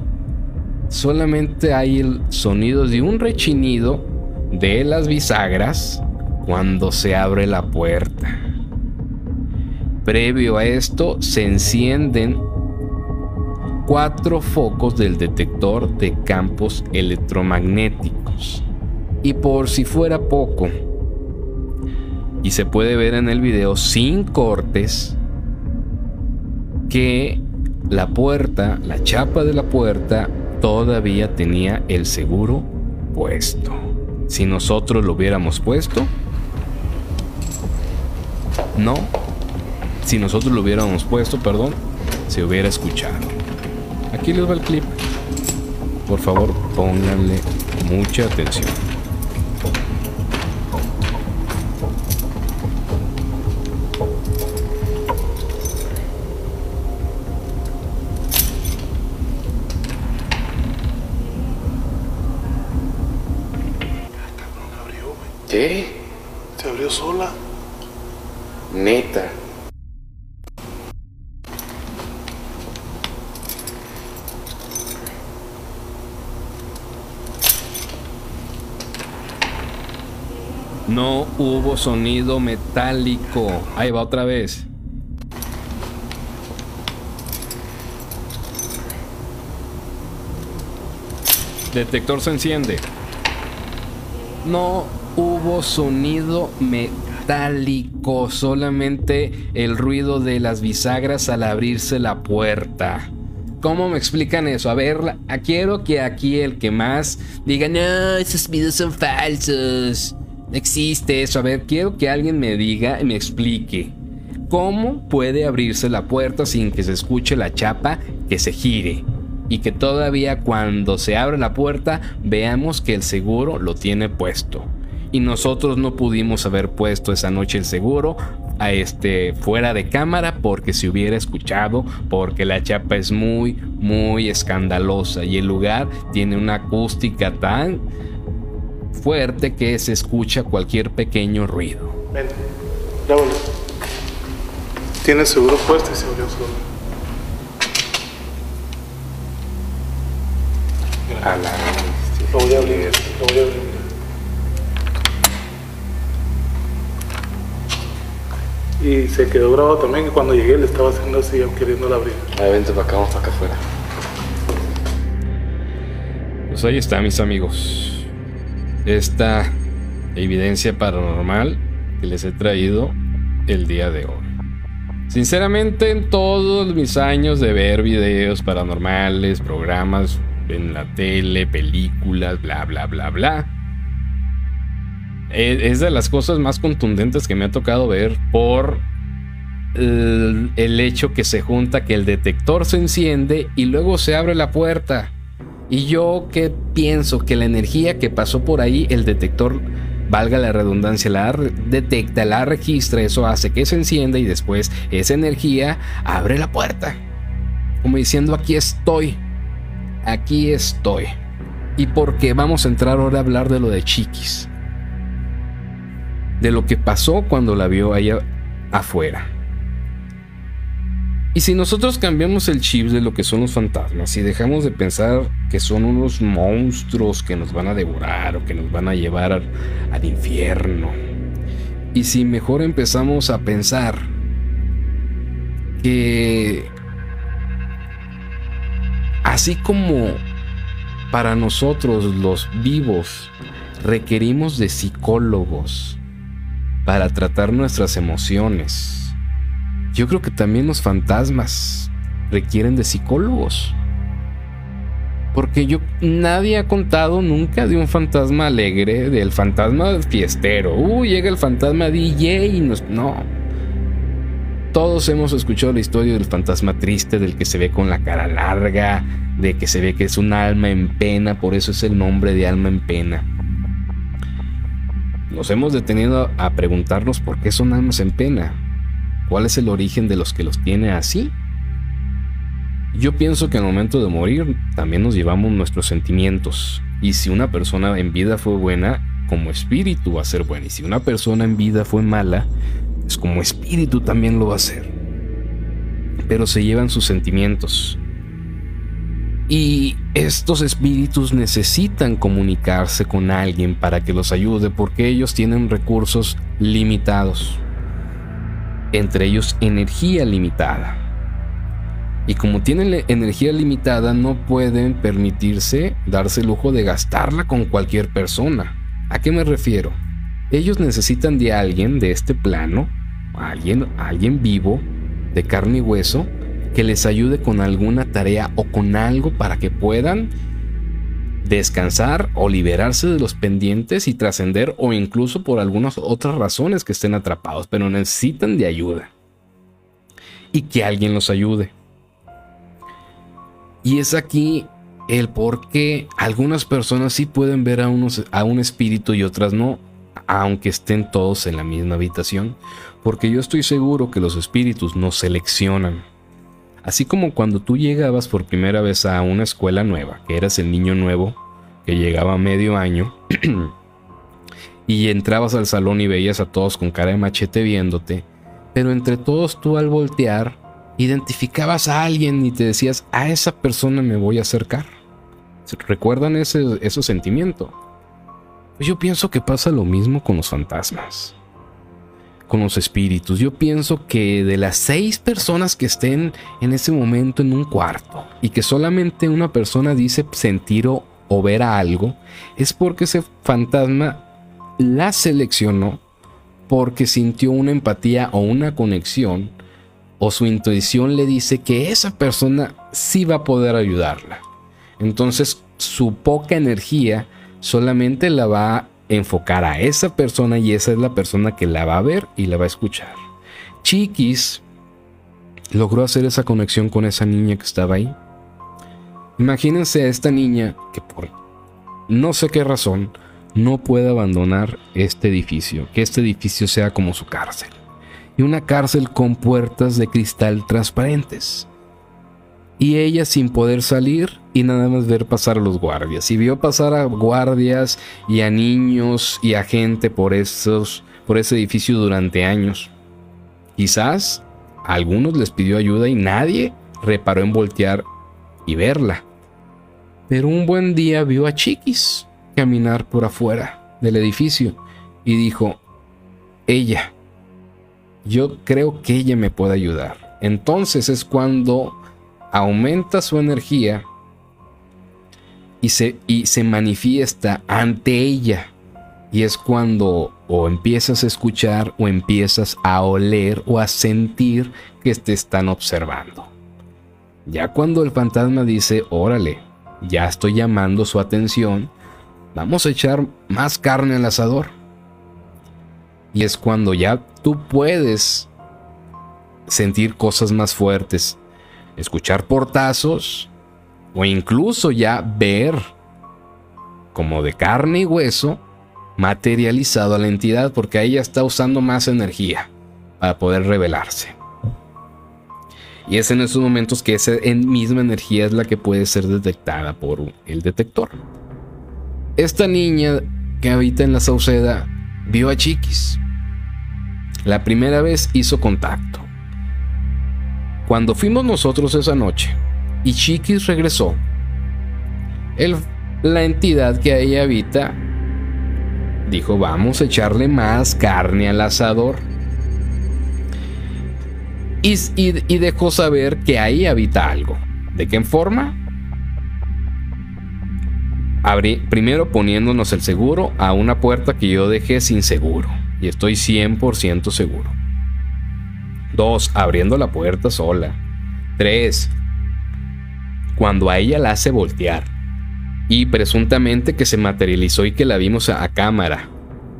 Solamente hay el sonido de un rechinido de las bisagras cuando se abre la puerta. Previo a esto se encienden cuatro focos del detector de campos electromagnéticos. Y por si fuera poco, y se puede ver en el video sin cortes, que la puerta, la chapa de la puerta, todavía tenía el seguro puesto. Si nosotros lo hubiéramos puesto, no. Si nosotros lo hubiéramos puesto, perdón, se hubiera escuchado. Aquí les va el clip. Por favor, pónganle mucha atención. ¿Qué? Se abrió sola. Neta. No hubo sonido metálico. Ahí va otra vez. Detector se enciende. No hubo sonido metálico, solamente el ruido de las bisagras al abrirse la puerta. ¿Cómo me explican eso? A ver, quiero que aquí el que más diga, no, esos videos son falsos. No existe eso. A ver, quiero que alguien me diga y me explique. ¿Cómo puede abrirse la puerta sin que se escuche la chapa que se gire? Y que todavía cuando se abre la puerta veamos que el seguro lo tiene puesto. Y nosotros no pudimos haber puesto esa noche el seguro a este fuera de cámara porque se hubiera escuchado porque la chapa es muy muy escandalosa y el lugar tiene una acústica tan fuerte que se escucha cualquier pequeño ruido. Ven, grábalo. Tiene seguro puesto y se abrió sola. A la Lo voy a abrir, lo voy a abrir. Y se quedó grabado también que cuando llegué le estaba haciendo así, queriéndola abrir. A ver, vente para acá, vamos para acá afuera. Pues ahí está, mis amigos. Esta evidencia paranormal que les he traído el día de hoy. Sinceramente, en todos mis años de ver videos paranormales, programas en la tele, películas, bla, bla, bla, bla, es de las cosas más contundentes que me ha tocado ver por el, hecho que se junta que el detector se enciende y luego se abre la puerta. Y yo que pienso que la energía que pasó por ahí, el detector, valga la redundancia, la detecta, la registra, eso hace que se encienda y después esa energía abre la puerta. Como diciendo, aquí estoy, aquí estoy. Y porque vamos a entrar ahora a hablar de lo de Chiquis. De lo que pasó cuando la vio allá afuera. Y si nosotros cambiamos el chip de lo que son los fantasmas y dejamos de pensar que son unos monstruos que nos van a devorar o que nos van a llevar al, al infierno, y si mejor empezamos a pensar que así como para nosotros los vivos requerimos de psicólogos para tratar nuestras emociones. Yo creo que también los fantasmas requieren de psicólogos. Porque yo nadie ha contado nunca de un fantasma alegre, del fantasma fiestero. Uh, llega el fantasma DJ y nos no. Todos hemos escuchado la historia del fantasma triste, del que se ve con la cara larga, de que se ve que es un alma en pena, por eso es el nombre de alma en pena. Nos hemos detenido a preguntarnos por qué son almas en pena. ¿Cuál es el origen de los que los tiene así? Yo pienso que al momento de morir también nos llevamos nuestros sentimientos. Y si una persona en vida fue buena, como espíritu va a ser buena. Y si una persona en vida fue mala, pues como espíritu también lo va a ser. Pero se llevan sus sentimientos. Y estos espíritus necesitan comunicarse con alguien para que los ayude porque ellos tienen recursos limitados. Entre ellos energía limitada. Y como tienen energía limitada, no pueden permitirse darse el lujo de gastarla con cualquier persona. ¿A qué me refiero? Ellos necesitan de alguien de este plano, alguien, alguien vivo, de carne y hueso, que les ayude con alguna tarea o con algo para que puedan descansar o liberarse de los pendientes y trascender o incluso por algunas otras razones que estén atrapados, pero necesitan de ayuda. Y que alguien los ayude. Y es aquí el por qué algunas personas sí pueden ver a, unos, a un espíritu y otras no, aunque estén todos en la misma habitación, porque yo estoy seguro que los espíritus nos seleccionan. Así como cuando tú llegabas por primera vez a una escuela nueva, que eras el niño nuevo, que llegaba medio año, <clears throat> y entrabas al salón y veías a todos con cara de machete viéndote, pero entre todos tú al voltear identificabas a alguien y te decías, a esa persona me voy a acercar. ¿Recuerdan ese, ese sentimiento? Pues yo pienso que pasa lo mismo con los fantasmas, con los espíritus. Yo pienso que de las seis personas que estén en ese momento en un cuarto y que solamente una persona dice sentir o, ver a algo, es porque ese fantasma la seleccionó porque sintió una empatía o una conexión o su intuición le dice que esa persona sí va a poder ayudarla. Entonces su poca energía solamente la va enfocar a esa persona y esa es la persona que la va a ver y la va a escuchar. Chiquis logró hacer esa conexión con esa niña que estaba ahí. Imagínense a esta niña que por no sé qué razón no puede abandonar este edificio, que este edificio sea como su cárcel y una cárcel con puertas de cristal transparentes. Y ella sin poder salir y nada más ver pasar a los guardias. Y vio pasar a guardias y a niños y a gente por, esos, por ese edificio durante años. Quizás a algunos les pidió ayuda y nadie reparó en voltear y verla. Pero un buen día vio a Chiquis caminar por afuera del edificio y dijo, ella, yo creo que ella me puede ayudar. Entonces es cuando aumenta su energía y se, y se manifiesta ante ella. Y es cuando o empiezas a escuchar o empiezas a oler o a sentir que te están observando. Ya cuando el fantasma dice, órale, ya estoy llamando su atención, vamos a echar más carne al asador. Y es cuando ya tú puedes sentir cosas más fuertes, escuchar portazos o incluso ya ver como de carne y hueso materializado a la entidad porque ahí ya está usando más energía para poder revelarse. Y es en esos momentos que esa misma energía es la que puede ser detectada por el detector. Esta niña que habita en la Sauceda vio a Chiquis. La primera vez hizo contacto. Cuando fuimos nosotros esa noche y Chiquis regresó, la entidad que ahí habita dijo vamos a echarle más carne al asador. Y, dejó saber que ahí habita algo. ¿De qué forma? Abrí, primero poniéndonos el seguro a una puerta que yo dejé sin seguro Y estoy 100% seguro. 2. Abriendo la puerta sola. 3. Cuando a ella la hace voltear. Y presuntamente que se materializó y que la vimos a, cámara.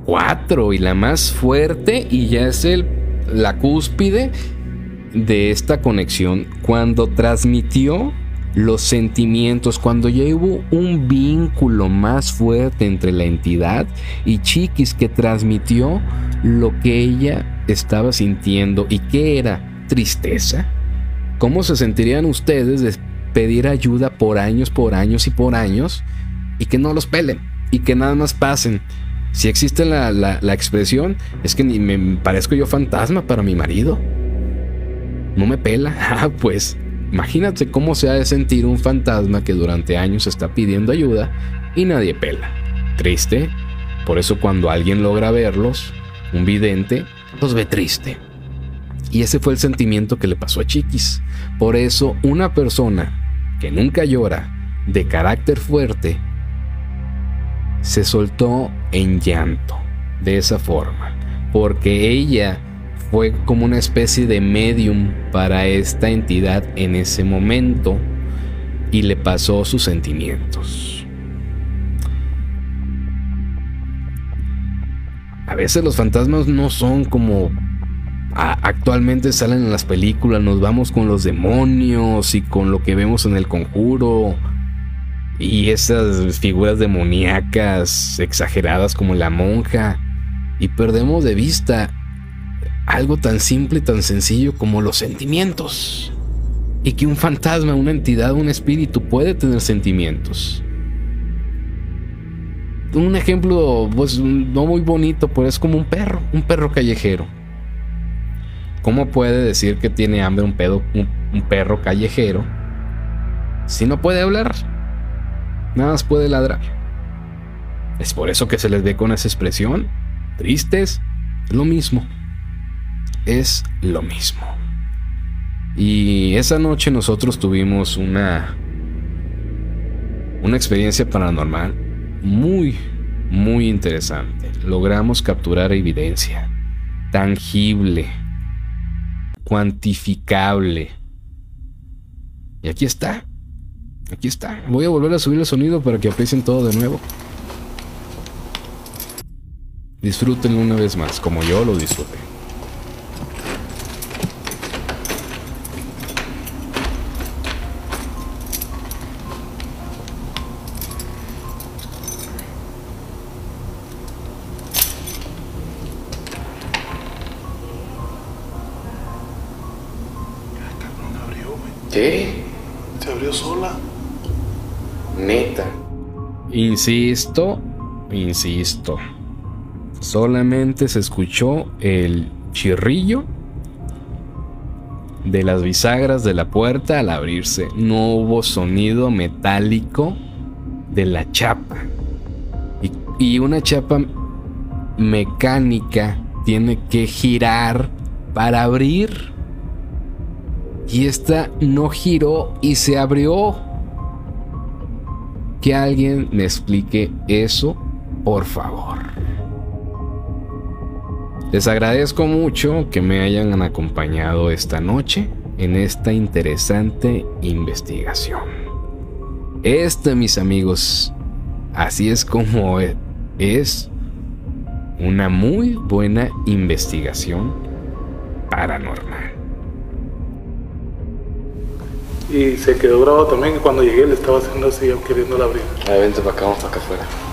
4. Y la más fuerte y ya es el, la cúspide de esta conexión. Cuando transmitió los sentimientos, cuando ya hubo un vínculo más fuerte entre la entidad y Chiquis que transmitió lo que ella estaba sintiendo y que era tristeza. ¿Cómo se sentirían ustedes de pedir ayuda por años, por años y por años y que no los pelen y que nada más pasen? Si existe la, la, la expresión, es que ni me parezco yo fantasma para mi marido. No me pela. <laughs> Ah, pues Imagínate cómo se ha de sentir un fantasma que durante años está pidiendo ayuda y nadie pela. Triste. Por eso cuando alguien logra verlos, un vidente, los ve triste. Y ese fue el sentimiento que le pasó a Chiquis. Por eso una persona que nunca llora, de carácter fuerte, se soltó en llanto de esa forma. Porque ella fue como una especie de medium para esta entidad en ese momento y le pasó sus sentimientos. A veces los fantasmas no son como actualmente salen en las películas, nos vamos con los demonios y con lo que vemos en el conjuro y esas figuras demoníacas exageradas como la monja y perdemos de vista algo tan simple y tan sencillo como los sentimientos. Y que un fantasma, una entidad, un espíritu puede tener sentimientos. Un ejemplo, pues no muy bonito, pero es como un perro, un perro callejero. ¿Cómo puede decir que tiene hambre un, pedo, un, perro callejero si no puede hablar? Nada más puede ladrar. Es por eso que se les ve con esa expresión. Tristes, es lo mismo es lo mismo. Y esa noche nosotros tuvimos una una experiencia paranormal muy muy interesante. Logramos capturar evidencia tangible, cuantificable. Y aquí está. Aquí está. Voy a volver a subir el sonido para que aprecien todo de nuevo. Disfrútenlo una vez más, como yo lo disfruté. Insisto, insisto. Solamente se escuchó el chirrillo de las bisagras de la puerta al abrirse. No hubo sonido metálico de la chapa. Y, y una chapa mecánica tiene que girar para abrir y esta no giró y se abrió. Que alguien me explique eso, por favor. Les agradezco mucho que me hayan acompañado esta noche en esta interesante investigación. Esta, mis amigos, así es como es una muy buena investigación paranormal. Y se quedó grabado también. cuando llegué le estaba haciendo así, queriendo abrir. A vente para acá, vamos para acá afuera.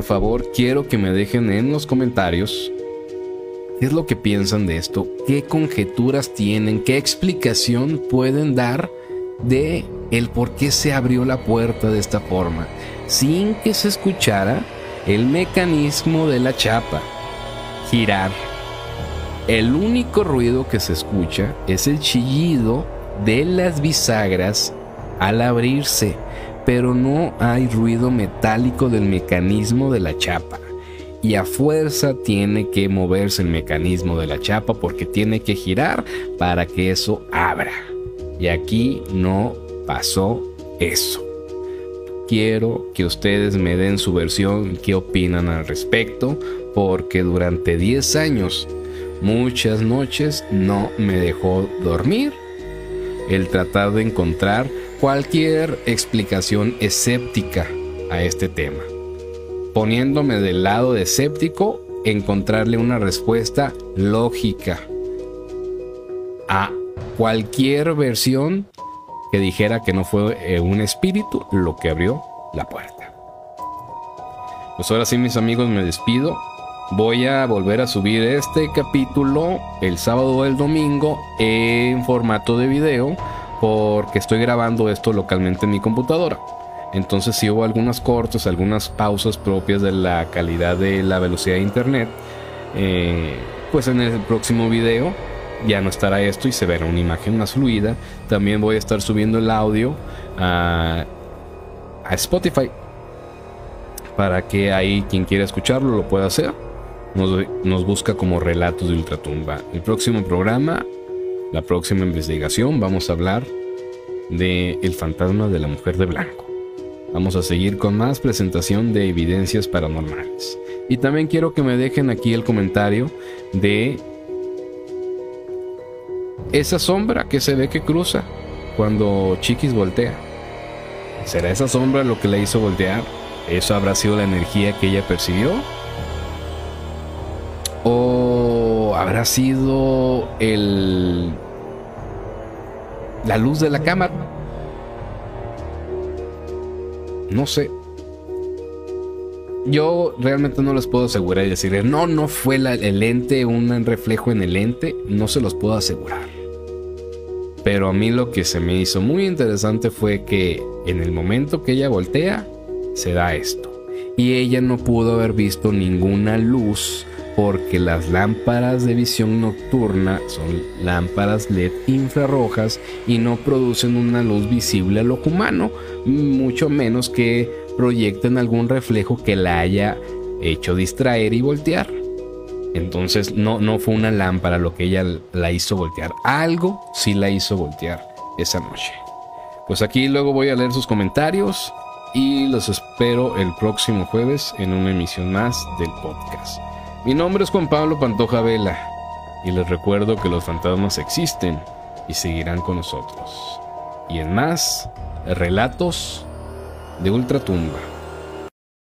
Por favor, quiero que me dejen en los comentarios qué es lo que piensan de esto, qué conjeturas tienen, qué explicación pueden dar de el por qué se abrió la puerta de esta forma, sin que se escuchara el mecanismo de la chapa girar. El único ruido que se escucha es el chillido de las bisagras al abrirse, pero no hay ruido metálico del mecanismo de la chapa. Y a fuerza tiene que moverse el mecanismo de la chapa porque tiene que girar para que eso abra. Y aquí no pasó eso. Quiero que ustedes me den su versión, qué opinan al respecto, porque durante 10 años, muchas noches no me dejó dormir el tratar de encontrar cualquier explicación escéptica a este tema. Poniéndome del lado de escéptico, encontrarle una respuesta lógica a cualquier versión que dijera que no fue eh, un espíritu lo que abrió la puerta. Pues ahora sí mis amigos me despido. Voy a volver a subir este capítulo el sábado o el domingo en formato de video porque estoy grabando esto localmente en mi computadora. Entonces si hubo algunas cortes, algunas pausas propias de la calidad de la velocidad de internet, eh, pues en el próximo video ya no estará esto y se verá una imagen más fluida. También voy a estar subiendo el audio a Spotify para que ahí quien quiera escucharlo lo pueda hacer nos, busca como relatos de ultratumba. El próximo programa, la próxima investigación, vamos a hablar de el fantasma de la mujer de blanco. Vamos a seguir con más presentación de evidencias paranormales. Y también quiero que me dejen aquí el comentario de esa sombra que se ve que cruza cuando Chiquis voltea. ¿Será esa sombra lo que le hizo voltear? ¿Eso habrá sido la energía que ella percibió? ¿O habrá sido el... la luz de la cámara? No sé. Yo realmente no les puedo asegurar y decirles, no, no fue el lente, un reflejo en el lente, no se los puedo asegurar. Pero a mí lo que se me hizo muy interesante fue que en el momento que ella voltea, se da esto. Y ella no pudo haber visto ninguna luz porque las lámparas de visión nocturna son lámparas LED infrarrojas y no producen una luz visible al ojo humano, mucho menos que proyecten algún reflejo que la haya hecho distraer y voltear. Entonces no, no fue una lámpara lo que ella la hizo voltear, algo sí la hizo voltear esa noche. Pues aquí luego voy a leer sus comentarios y los espero el próximo jueves en una emisión más del podcast. Mi nombre es Juan Pablo Pantoja Vela y les recuerdo que los fantasmas existen y seguirán con nosotros. Y en más, relatos de Ultratumba.